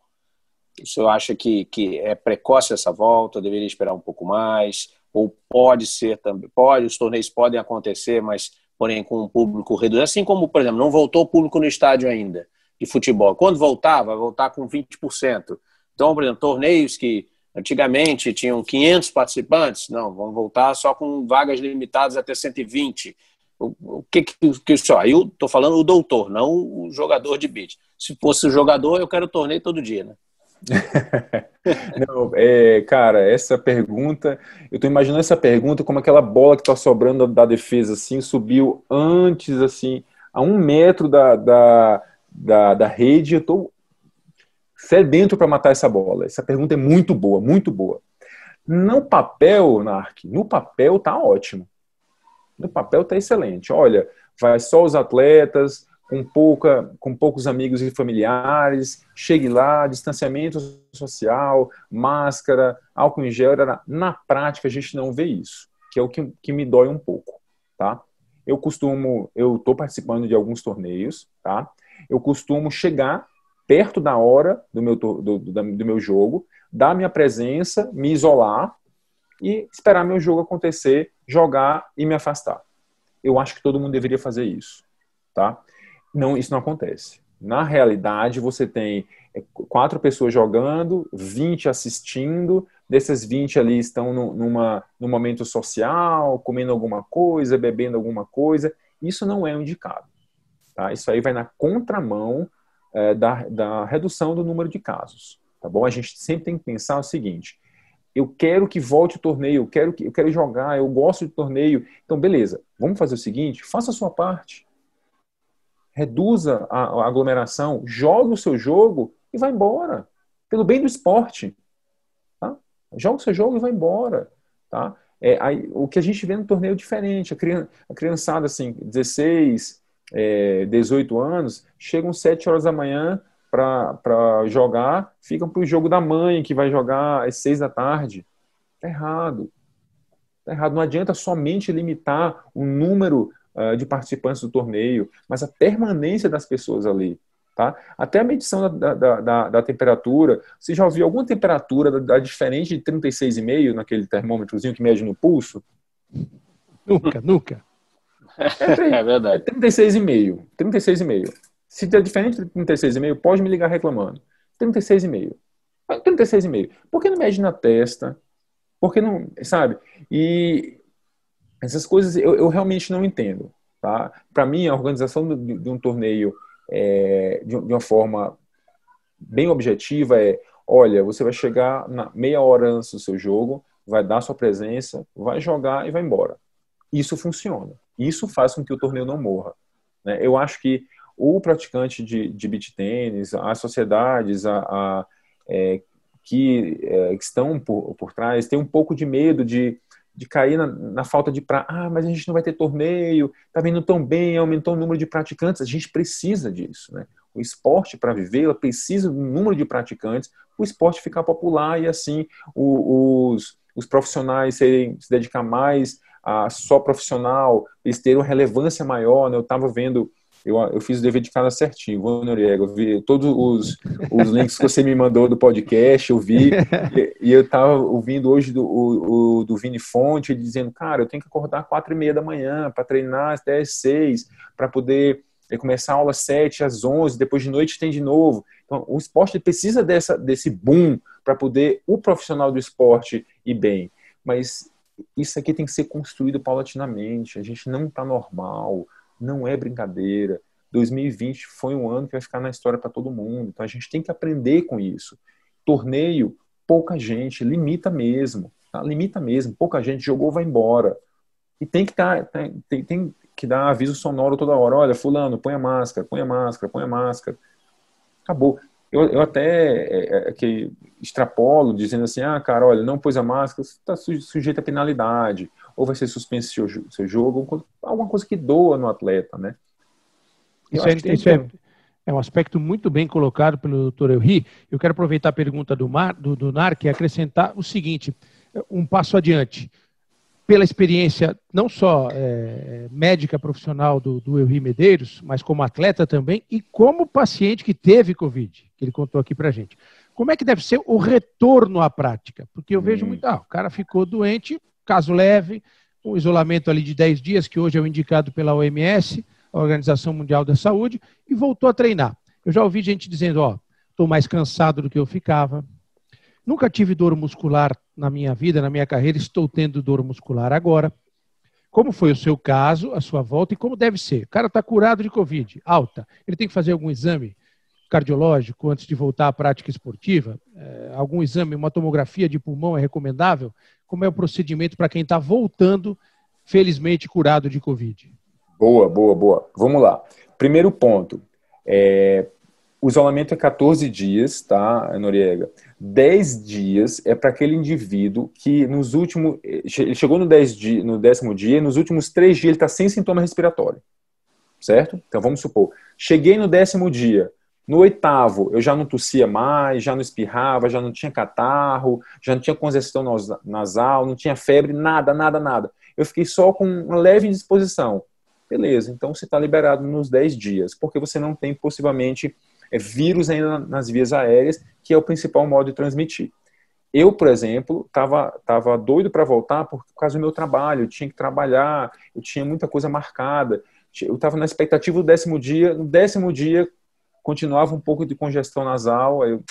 Speaker 4: o senhor acha que, que é precoce essa volta, deveria esperar um pouco mais, ou pode ser também, pode, os torneios podem acontecer, mas porém com um público reduzido, assim como, por exemplo, não voltou o público no estádio ainda de futebol. Quando voltar, vai voltar com 20%. Então, por exemplo, torneios que antigamente tinham 500 participantes, não, vão voltar só com vagas limitadas até 120. O, que que, só? Aí eu estou falando o doutor, não o jogador de beat. Se fosse o jogador, eu quero torneio todo dia, né?
Speaker 3: Não, é, cara, essa pergunta, eu estou imaginando essa pergunta como aquela bola que está sobrando da defesa, assim, subiu antes, assim, a um metro da, da, da, da rede, eu estou sedento para matar essa bola? Essa pergunta é muito boa, muito boa. No papel, Narc, no papel tá ótimo. No papel tá excelente. Olha, vai só os atletas, com, pouca, com poucos amigos e familiares, chegue lá, distanciamento social, máscara, álcool em gel. Na prática, a gente não vê isso, que é o que, que me dói um pouco, tá? Eu costumo, eu estou participando de alguns torneios, tá? Eu costumo chegar perto da hora do meu, do, do, do meu jogo, dar minha presença, me isolar e esperar meu jogo acontecer, jogar e me afastar. Eu acho que todo mundo deveria fazer isso, tá? Não, isso não acontece. Na realidade, você tem é, quatro pessoas jogando, 20 assistindo, dessas 20 ali estão no, numa, num momento social, comendo alguma coisa, bebendo alguma coisa. Isso não é indicado. Tá? Isso aí vai na contramão é, da, da redução do número de casos. Tá bom? A gente sempre tem que pensar o seguinte: eu quero que volte o torneio, eu quero, que, eu quero jogar, eu gosto de torneio. Então, beleza, vamos fazer o seguinte: faça a sua parte. Reduza a, a aglomeração, jogue o seu jogo e vai embora. Pelo bem do esporte. Tá? Joga o seu jogo e vai embora. Tá? É, aí, o que a gente vê no torneio é diferente. A, criança, a criançada, assim, 16, é, 18 anos, chegam 7 horas da manhã para jogar, ficam para o jogo da mãe, que vai jogar às 6 da tarde. Está errado. Está errado. Não adianta somente limitar o número uh, de participantes do torneio, mas a permanência das pessoas ali. Tá? Até a medição da, da, da, da temperatura. Você já ouviu alguma temperatura da, da diferente de 36,5 naquele termômetrozinho que mede no pulso?
Speaker 2: Nunca, nunca.
Speaker 3: É, é verdade. É 36,5. 36,5. Se é diferente de 36,5, pode me ligar reclamando. 36,5. 36,5. Por que não mede na testa? Por que não, sabe? E Essas coisas eu, eu realmente não entendo. Tá? Para mim, a organização de, de um torneio é, de, de uma forma bem objetiva é olha, você vai chegar na meia hora antes do seu jogo, vai dar sua presença, vai jogar e vai embora. Isso funciona. Isso faz com que o torneio não morra. Né? Eu acho que o praticante de, de beach tênis, as sociedades a, a é, que, é, que, estão por, por trás, têm um pouco de medo de, de cair na, na, falta de pra... ah, mas a gente não vai ter torneio, tá vindo tão bem, aumentou o número de praticantes, a gente precisa disso, né? O esporte para viver, ela precisa do número de praticantes, o esporte ficar popular e assim o, os, os profissionais serem, se dedicar mais a só profissional, eles terem uma relevância maior, né? Eu estava vendo eu, eu fiz o dever de casa certinho, vou Noriega, eu vi todos os, os links que você me mandou do podcast, eu vi, e, e eu estava ouvindo hoje do, o, o, do Vini Fonte, dizendo, cara, eu tenho que acordar quatro e meia da manhã para treinar até às seis, para poder é, começar a aula às sete, às onze, depois de noite tem de novo. Então, o esporte precisa dessa, desse boom para poder o profissional do esporte ir bem. Mas isso aqui tem que ser construído paulatinamente, a gente não está normal, não é brincadeira. 2020 foi um ano que vai ficar na história para todo mundo. Então a gente tem que aprender com isso. Torneio, pouca gente, limita mesmo. Tá? Limita mesmo. Pouca gente jogou, vai embora. E tem que, tá, tem, tem que dar aviso sonoro toda hora. Olha, fulano, põe a máscara, põe a máscara, põe a máscara. Acabou. Eu, eu até é, é, que extrapolo, dizendo assim, ah, cara, olha, não pôs a máscara, está sujeito a penalidade ou vai ser suspenso seu, seu jogo, alguma coisa que doa no atleta, né?
Speaker 2: Isso, é, isso é, é, um aspecto muito bem colocado pelo doutor Elri. Eu quero aproveitar a pergunta do, Mar, do, do NARC e acrescentar o seguinte, um passo adiante. Pela experiência não só é, médica profissional do, do Elri Medeiros, mas como atleta também e como paciente que teve Covid, que ele contou aqui pra gente. Como é que deve ser o retorno à prática? Porque eu hum. vejo muito, ah, o cara ficou doente, caso leve, um isolamento ali de 10 dias, que hoje é o indicado pela OMS, a Organização Mundial da Saúde, e voltou a treinar. Eu já ouvi gente dizendo, ó, estou mais cansado do que eu ficava, nunca tive dor muscular na minha vida, na minha carreira, estou tendo dor muscular agora. Como foi o seu caso, a sua volta e como deve ser? O cara está curado de Covid, alta. Ele tem que fazer algum exame cardiológico antes de voltar à prática esportiva? É, algum exame, uma tomografia de pulmão é recomendável? como é o procedimento para quem está voltando, felizmente curado de Covid?
Speaker 3: Boa, boa, boa. Vamos lá. Primeiro ponto. É, o isolamento é 14 dias, tá, Noriega? 10 dias é para aquele indivíduo que nos últimos. Ele chegou no, 10 dia, no décimo dia e nos últimos três dias ele está sem sintoma respiratório. Certo? Então vamos supor. Cheguei no décimo dia, no oitavo, eu já não tossia mais, já não espirrava, já não tinha catarro, já não tinha congestão nasal, não tinha febre, nada, nada, nada. Eu fiquei só com uma leve indisposição. Beleza, então você está liberado nos 10 dias, porque você não tem possivelmente é, vírus ainda nas vias aéreas, que é o principal modo de transmitir. Eu, por exemplo, estava tava doido para voltar por causa do meu trabalho, eu tinha que trabalhar, eu tinha muita coisa marcada, eu estava na expectativa do décimo dia, no décimo dia continuava um pouco de congestão nasal, aí eu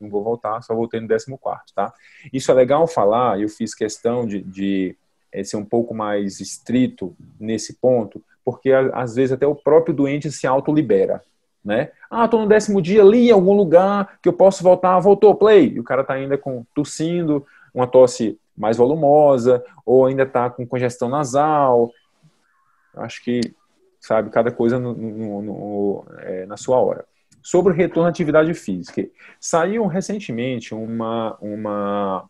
Speaker 3: não vou voltar, só voltei no 14, tá? Isso é legal falar, eu fiz questão de, de é, ser um pouco mais estrito nesse ponto, porque às vezes até o próprio doente se autolibera, né? Ah, tô no décimo dia ali em algum lugar que eu posso voltar, voltou, play, e o cara tá ainda com tossindo, uma tosse mais volumosa, ou ainda tá com congestão nasal. Acho que, sabe, cada coisa no, no, no, é, na sua hora sobre o retorno à atividade física. Saiu recentemente uma, uma,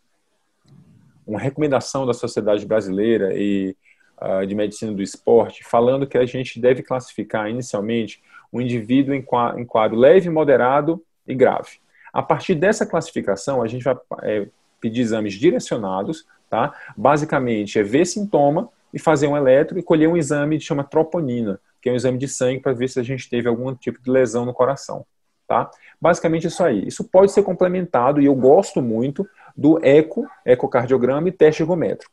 Speaker 3: uma recomendação da Sociedade Brasileira e, uh, de Medicina do Esporte falando que a gente deve classificar inicialmente o um indivíduo em, em quadro leve, moderado e grave. A partir dessa classificação, a gente vai é, pedir exames direcionados, tá? Basicamente é ver sintoma e fazer um eletro e colher um exame que chama troponina, que é um exame de sangue para ver se a gente teve algum tipo de lesão no coração. Tá? Basicamente isso aí. Isso pode ser complementado, e eu gosto muito, do eco, ecocardiograma e teste ergométrico.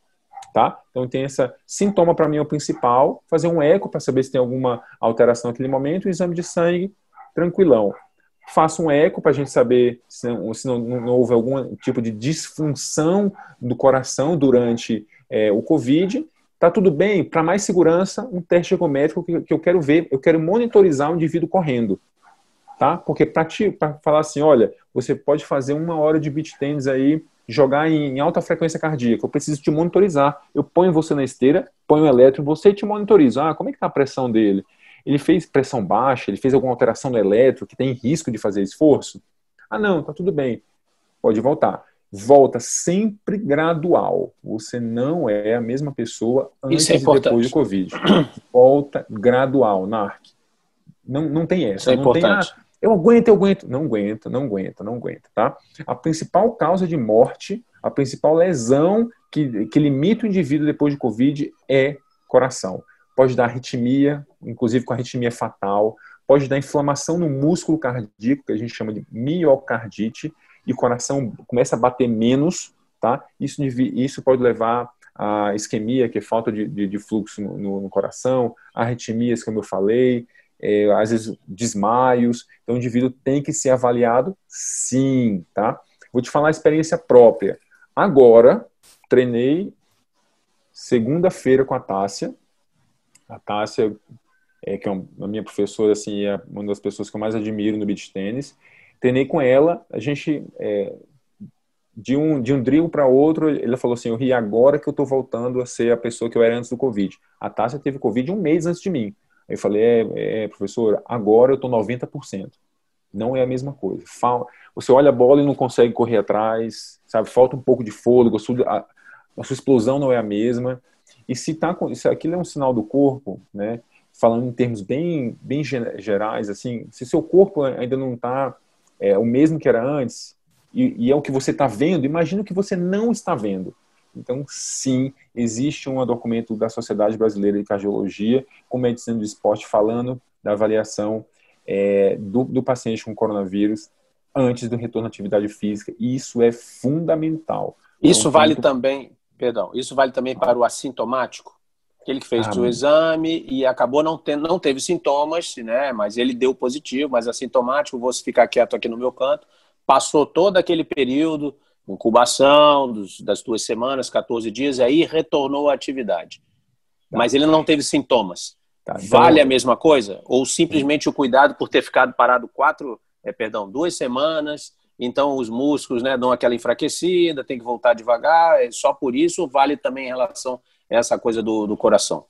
Speaker 3: Tá? Então tem esse sintoma para mim é o principal, fazer um eco para saber se tem alguma alteração naquele momento, e exame de sangue tranquilão. Faça um eco para a gente saber se, não, se não, não, houve algum tipo de disfunção do coração durante é, o Covid, Tá tudo bem? Para mais segurança, um teste ergométrico que, que eu quero ver, eu quero monitorizar o indivíduo correndo. Tá? Porque para falar assim, olha, você pode fazer uma hora de beat tênis aí, jogar em, em, alta frequência cardíaca, eu preciso te monitorizar. Eu ponho você na esteira, ponho o elétrico, você te monitoriza. Ah, como é que tá a pressão dele? Ele fez pressão baixa, ele fez alguma alteração no elétrico que tem risco de fazer esforço? Ah, não, tá tudo bem. Pode voltar. Volta sempre gradual. Você não é a mesma pessoa antes é e depois do Covid. Volta gradual, NARC. Não, não tem essa.
Speaker 4: Isso é
Speaker 3: não
Speaker 4: importante.
Speaker 3: Tem, ah, eu aguento, eu aguento. Não aguenta, não aguenta, não aguenta, tá? A principal causa de morte, a principal lesão que, que limita o indivíduo depois de Covid é coração pode dar arritmia, inclusive com arritmia fatal, pode dar inflamação no músculo cardíaco, que a gente chama de miocardite, e o coração começa a bater menos, tá? Isso, isso pode levar a isquemia, que é falta de, de, de fluxo no, no, coração, arritmias, como eu falei, é, às vezes desmaios. Então, o indivíduo tem que ser avaliado, sim, tá? Vou te falar a experiência própria. Agora, treinei segunda-feira com a Tássia, a Tássia, é, que é uma minha professora, assim, é uma das pessoas que eu mais admiro no beach tênis. Treinei com ela, a gente, é, de um, de um drill para outro, ele falou assim, eu ri agora que eu estou voltando a ser a pessoa que eu era antes do Covid. A Tássia teve Covid um mês antes de mim. Aí eu falei, é, é professora, agora eu estou 90%. Não é a mesma coisa. Você olha a bola e não consegue correr atrás, sabe? Falta um pouco de fôlego, a sua, a, sua explosão não é a mesma. E se, tá, se aquilo é um sinal do corpo, né, falando em termos bem, bem gerais, assim, se seu corpo ainda não está é, o mesmo que era antes, e, e é o que você está vendo, imagina o que você não está vendo. Então, sim, existe um documento da Sociedade Brasileira de Cardiologia com medicina do esporte falando da avaliação é, do, do paciente com coronavírus antes do retorno à atividade física. E isso é fundamental.
Speaker 4: Isso então, vale também Perdão, isso vale também para o assintomático? Aquele que fez ah, o exame e acabou não tendo, não teve sintomas, né? Mas ele deu positivo, mas assintomático, vou ficar quieto aqui no meu canto. Passou todo aquele período, incubação dos, das duas semanas, 14 dias, aí retornou à atividade. Tá. Mas ele não teve sintomas. Tá, então... Vale a mesma coisa? Ou simplesmente o cuidado por ter ficado parado quatro, é, perdão, duas semanas então os músculos né, dão aquela enfraquecida, tem que voltar devagar, é só por isso vale também em relação essa coisa do, do coração.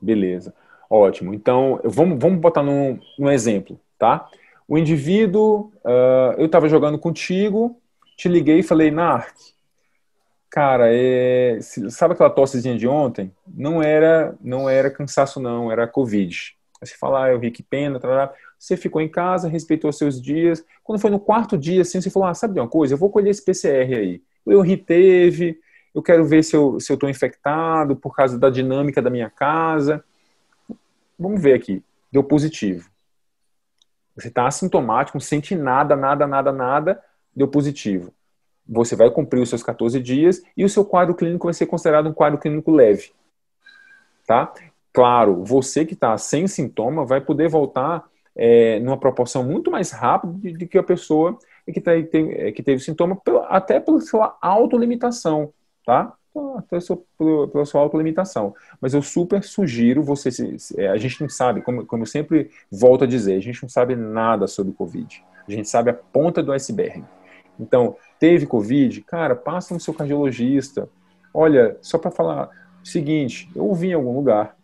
Speaker 3: Beleza, ótimo. Então, vamos, vamos botar num, num exemplo, tá? O indivíduo, uh, eu estava jogando contigo, te liguei e falei, Narc, cara, é, sabe aquela tossezinha de ontem? Não era, não era cansaço não, era Covid. Aí você fala, ah, eu ri que pena, você ficou em casa, respeitou seus dias. Quando foi no quarto dia, assim, você falou, ah, sabe de uma coisa? Eu vou colher esse PCR aí. Eu ri teve, eu quero ver se eu estou infectado por causa da dinâmica da minha casa. Vamos ver aqui. Deu positivo. Você está assintomático, não sente nada, nada, nada, nada, deu positivo. Você vai cumprir os seus 14 dias e o seu quadro clínico vai ser considerado um quadro clínico leve. Tá? Claro, você que está sem sintoma vai poder voltar é, numa proporção muito mais rápida do que a pessoa que, tá, é, que teve sintoma, até pela sua autolimitação, tá? Até pela, pela sua autolimitação. Mas eu super sugiro você. É, a gente não sabe, como, como eu sempre volto a dizer, a gente não sabe nada sobre o Covid. A gente sabe a ponta do iceberg. Então, teve Covid? Cara, passa no seu cardiologista. Olha, só para falar o seguinte: eu ouvi em algum lugar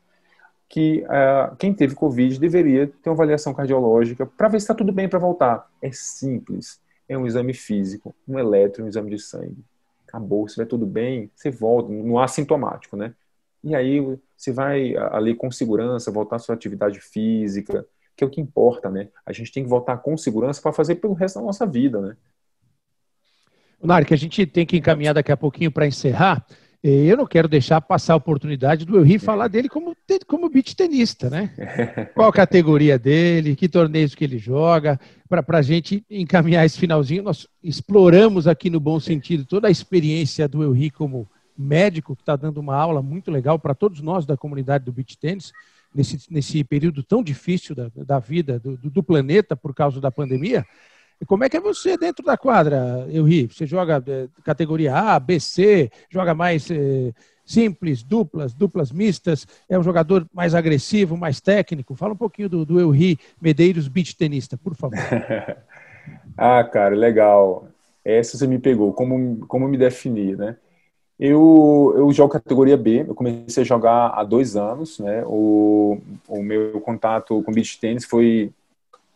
Speaker 3: que uh, quem teve Covid deveria ter uma avaliação cardiológica para ver se está tudo bem para voltar. É simples. É um exame físico, um eletro, um exame de sangue. Acabou, se vai tudo bem, você volta, no assintomático, né? E aí você vai ali com segurança, voltar à sua atividade física, que é o que importa, né? A gente tem que voltar com segurança para fazer pelo resto da nossa vida, né?
Speaker 2: Nário, que a gente tem que encaminhar daqui a pouquinho para encerrar. Eu não quero deixar passar a oportunidade do Elri falar dele como, como beat tenista, né? Qual a categoria dele, que torneios que ele joga, para a gente encaminhar esse finalzinho. Nós exploramos aqui no bom sentido toda a experiência do Elri como médico, que está dando uma aula muito legal para todos nós da comunidade do beat tênis, nesse, nesse período tão difícil da, da vida, do, do planeta por causa da pandemia. Como é que é você dentro da quadra, Eury? Você joga é, categoria A, B, C, joga mais é, simples, duplas, duplas mistas? É um jogador mais agressivo, mais técnico? Fala um pouquinho do, do Elri Medeiros, beach tenista, por favor.
Speaker 3: ah, cara, legal. Essa você me pegou. Como, como me definir, né? Eu, eu jogo categoria B, eu comecei a jogar há dois anos, né? O, o meu contato com beach tênis foi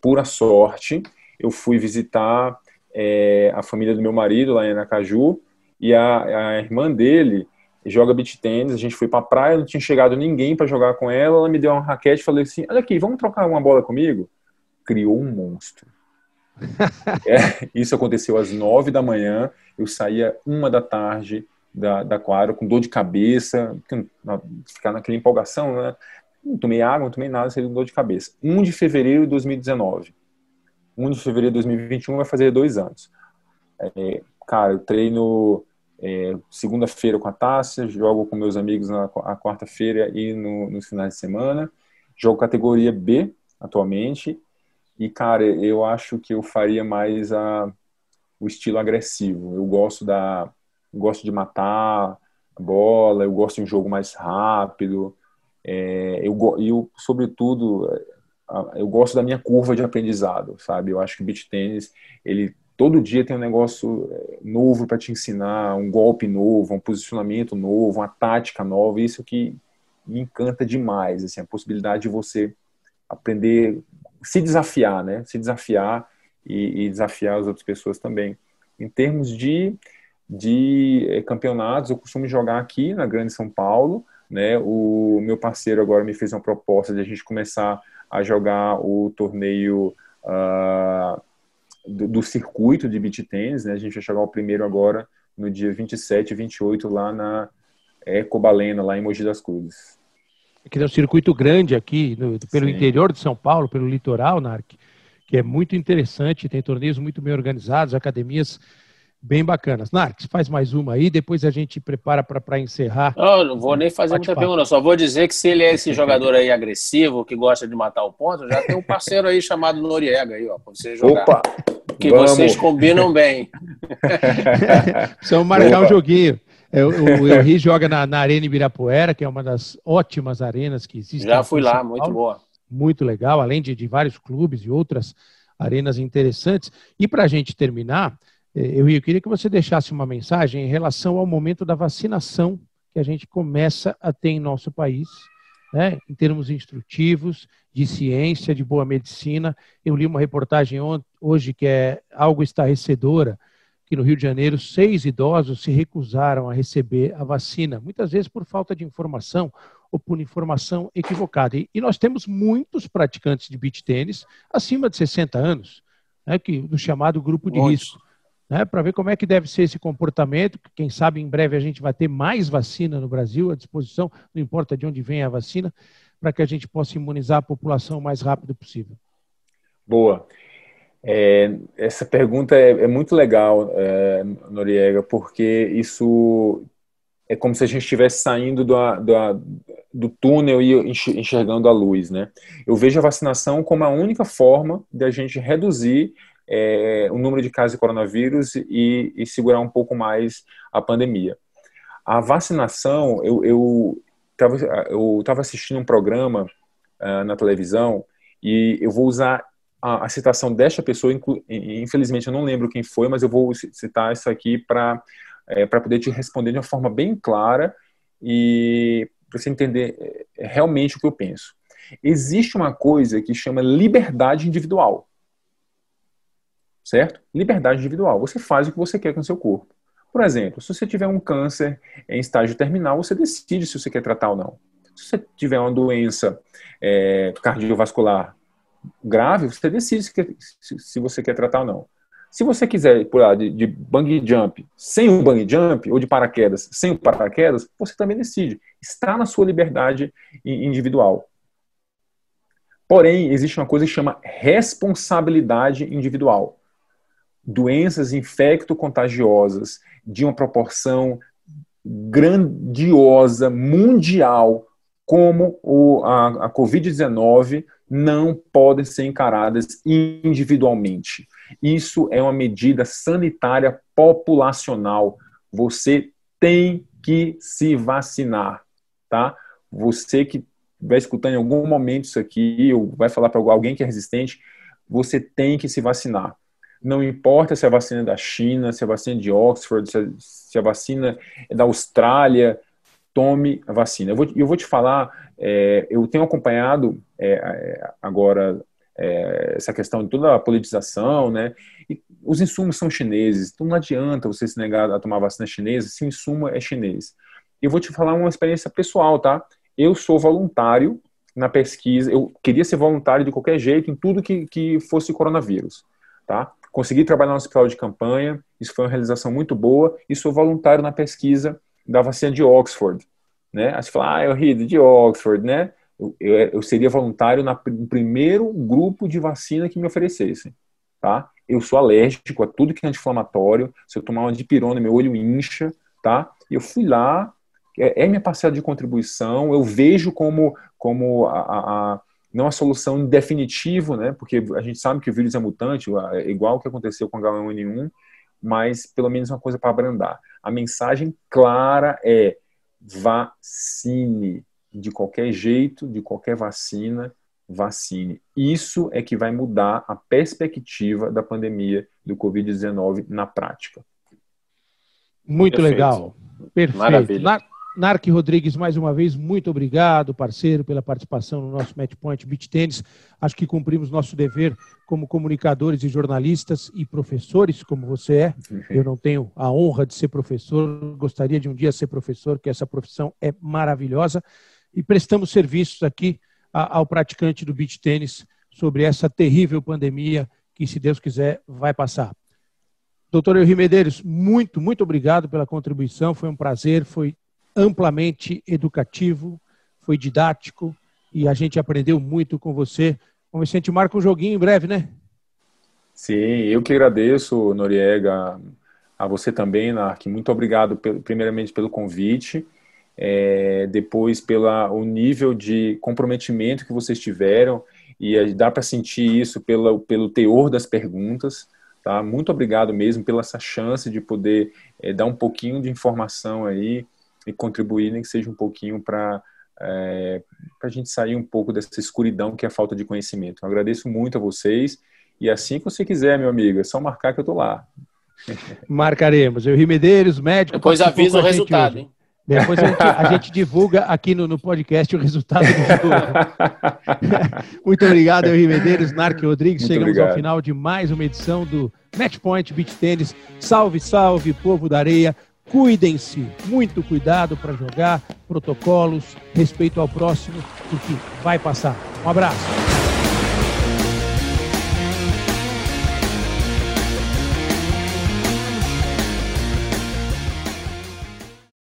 Speaker 3: pura sorte. Eu fui visitar é, a família do meu marido lá em Aracaju e a, a irmã dele joga beach tênis. A gente foi para a praia, não tinha chegado ninguém para jogar com ela. Ela me deu uma raquete e falei assim: Olha aqui, vamos trocar uma bola comigo? Criou um monstro. é, isso aconteceu às nove da manhã. Eu saía uma da tarde da, da quadra com dor de cabeça, ficar naquela empolgação, né? Não tomei água, não tomei nada, seria dor de cabeça. 1 de fevereiro de 2019. 1 de fevereiro de 2021 vai fazer dois anos. É, cara, eu treino é, segunda-feira com a Tássia, jogo com meus amigos na quarta-feira e no, nos finais de semana. Jogo categoria B atualmente. E, cara, eu acho que eu faria mais a, o estilo agressivo. Eu gosto da, gosto de matar a bola, eu gosto de um jogo mais rápido. É, eu, eu, sobretudo, eu gosto da minha curva de aprendizado, sabe? Eu acho que o beach tênis, ele todo dia tem um negócio é, novo para te ensinar, um golpe novo, um posicionamento novo, uma tática nova, isso que me encanta demais, assim, a possibilidade de você aprender, se desafiar, né? Se desafiar e, e desafiar as outras pessoas também. Em termos de de eh, campeonatos. Eu costumo jogar aqui na Grande São Paulo. Né? O meu parceiro agora me fez uma proposta de a gente começar a jogar o torneio uh, do, do, circuito de beach tennis. Né? A gente vai jogar o primeiro agora no dia 27 e 28 lá na Ecobalena, lá em Mogi das Cruzes.
Speaker 2: Que é um circuito grande aqui, no, pelo Sim. interior de São Paulo, pelo litoral, Narc, que é muito interessante, tem torneios muito bem organizados, academias bem bacanas. Narques, faz mais uma aí, depois a gente prepara para encerrar.
Speaker 4: Não, não vou nem fazer muita pergunta, só vou dizer que se ele é esse jogador aí agressivo, que gosta de matar o ponto, já tem um parceiro aí chamado Noriega aí, ó, para você jogar. Opa! Que Vamos. vocês combinam bem.
Speaker 2: Precisamos marcar Opa. um joguinho. É, o, o Elri joga na, na, Arena Ibirapuera, que é uma das ótimas arenas que existem.
Speaker 4: Já fui lá, muito boa.
Speaker 2: Muito legal, além de, de vários clubes e outras arenas interessantes. E para a gente terminar, eu, queria que você deixasse uma mensagem em relação ao momento da vacinação que a gente começa a ter em nosso país, né, em termos instrutivos, de ciência, de boa medicina. Eu li uma reportagem hoje que é algo estarrecedora, que no Rio de Janeiro, seis idosos se recusaram a receber a vacina, muitas vezes por falta de informação ou por informação equivocada. E, nós temos muitos praticantes de beach tênis acima de 60 anos, né, que, no chamado grupo de risco né, para ver como é que deve ser esse comportamento. Quem sabe em breve a gente vai ter mais vacina no Brasil à disposição, não importa de onde vem a vacina, para que a gente possa imunizar a população o mais rápido possível.
Speaker 3: Boa. É, essa pergunta é, é muito legal, é, Noriega, porque isso é como se a gente estivesse saindo do, do, do túnel e enxergando a luz, né? Eu vejo a vacinação como a única forma de a gente reduzir é, o número de casos de coronavírus e, e, segurar um pouco mais a pandemia. A vacinação, eu estava assistindo um programa uh, na televisão e eu vou usar a, a, citação desta pessoa, infelizmente eu não lembro quem foi, mas eu vou citar isso aqui para é, poder te responder de uma forma bem clara e para você entender é, realmente o que eu penso. Existe uma coisa que chama liberdade individual certo? Liberdade individual. Você faz o que você quer com o seu corpo. Por exemplo, se você tiver um câncer em estágio terminal, você decide se você quer tratar ou não. Se você tiver uma doença é, cardiovascular grave, você decide se, quer, se, você quer tratar ou não. Se você quiser pular de, de bungee jump sem o bungee jump, ou de paraquedas sem o paraquedas, você também decide. Está na sua liberdade individual. Porém, existe uma coisa que chama responsabilidade individual doenças infecto-contagiosas de uma proporção grandiosa, mundial, como o, a, a Covid-19, não podem ser encaradas individualmente. Isso é uma medida sanitária populacional. Você tem que se vacinar, tá? Você que vai escutando em algum momento isso aqui, ou vai falar para alguém que é resistente, você tem que se vacinar. Não importa se a vacina é da China, se a vacina é de Oxford, se a, se a vacina é da Austrália, tome a vacina. Eu vou, eu vou te falar, é, eu tenho acompanhado é, é agora é, essa questão de toda a politização, né? E os insumos são chineses, então não adianta você se negar a tomar vacina chinesa se o insumo é chinês. Eu vou te falar uma experiência pessoal, tá? Eu sou voluntário na pesquisa, eu queria ser voluntário de qualquer jeito em tudo que, que fosse coronavírus, tá? Consegui trabalhar no hospital de campanha, isso foi uma realização muito boa, e sou voluntário na pesquisa da vacina de Oxford, né? Aí você fala, ah, eu ri de Oxford, né? Eu, eu, eu seria voluntário na, no primeiro grupo de vacina que me oferecessem, tá? Eu sou alérgico a tudo que é anti-inflamatório. Se eu tomar uma dipirona, meu olho incha, tá? Eu fui lá, é, é minha parcela de contribuição. Eu vejo como, como a, a, a não a solução definitiva, né? Porque a gente sabe que o vírus é mutante, é igual o que aconteceu com H1N1, mas pelo menos uma coisa para abrandar. A mensagem clara é vacine de qualquer jeito, de qualquer vacina, vacine. Isso é que vai mudar a perspectiva da pandemia do Covid-19 na prática.
Speaker 2: Muito Perfeito. legal. Perfeito. Maravilha. Narc Rodrigues, mais uma vez, muito obrigado, parceiro, pela participação no nosso Matchpoint Beach Tênis. Acho que cumprimos nosso dever como comunicadores e jornalistas e professores, como você é. Eu não tenho a honra de ser professor, gostaria de um dia ser professor, que essa profissão é maravilhosa e prestamos serviços aqui ao praticante do beach tênis sobre essa terrível pandemia que, se Deus quiser, vai passar. Doutor Eury Medeiros, muito, muito obrigado pela contribuição. Foi um prazer, foi amplamente educativo, foi didático e a gente aprendeu muito com você. Vamos ver se marca um joguinho em breve, né?
Speaker 3: Sim, eu que agradeço, Noriega, a você também, Nark. Muito obrigado, primeiramente, pelo convite é, depois pela o nível de comprometimento que vocês tiveram e dá para sentir isso pela, pelo teor das perguntas. Tá? Muito obrigado mesmo pela essa chance de poder é, dar um pouquinho de informação aí e contribuir, nem que seja um pouquinho para é, a gente sair um pouco dessa escuridão que é a falta de conhecimento. Eu agradeço muito a vocês e assim que você quiser, meu amigo, é só marcar que eu estou lá.
Speaker 2: Marcaremos. Eu, Medeiros, médico.
Speaker 4: Depois avisa o resultado, hein?
Speaker 2: Depois a gente, a gente, divulga aqui no, no, podcast o resultado do jogo. Muito obrigado, Henri Medeiros, Narc Rodrigues. Muito Chegamos obrigado. ao final de mais uma edição do Matchpoint Beach Tênis. Salve, salve, povo da areia. Cuidem-se, muito cuidado para jogar, protocolos, respeito ao próximo, porque vai passar. Um abraço.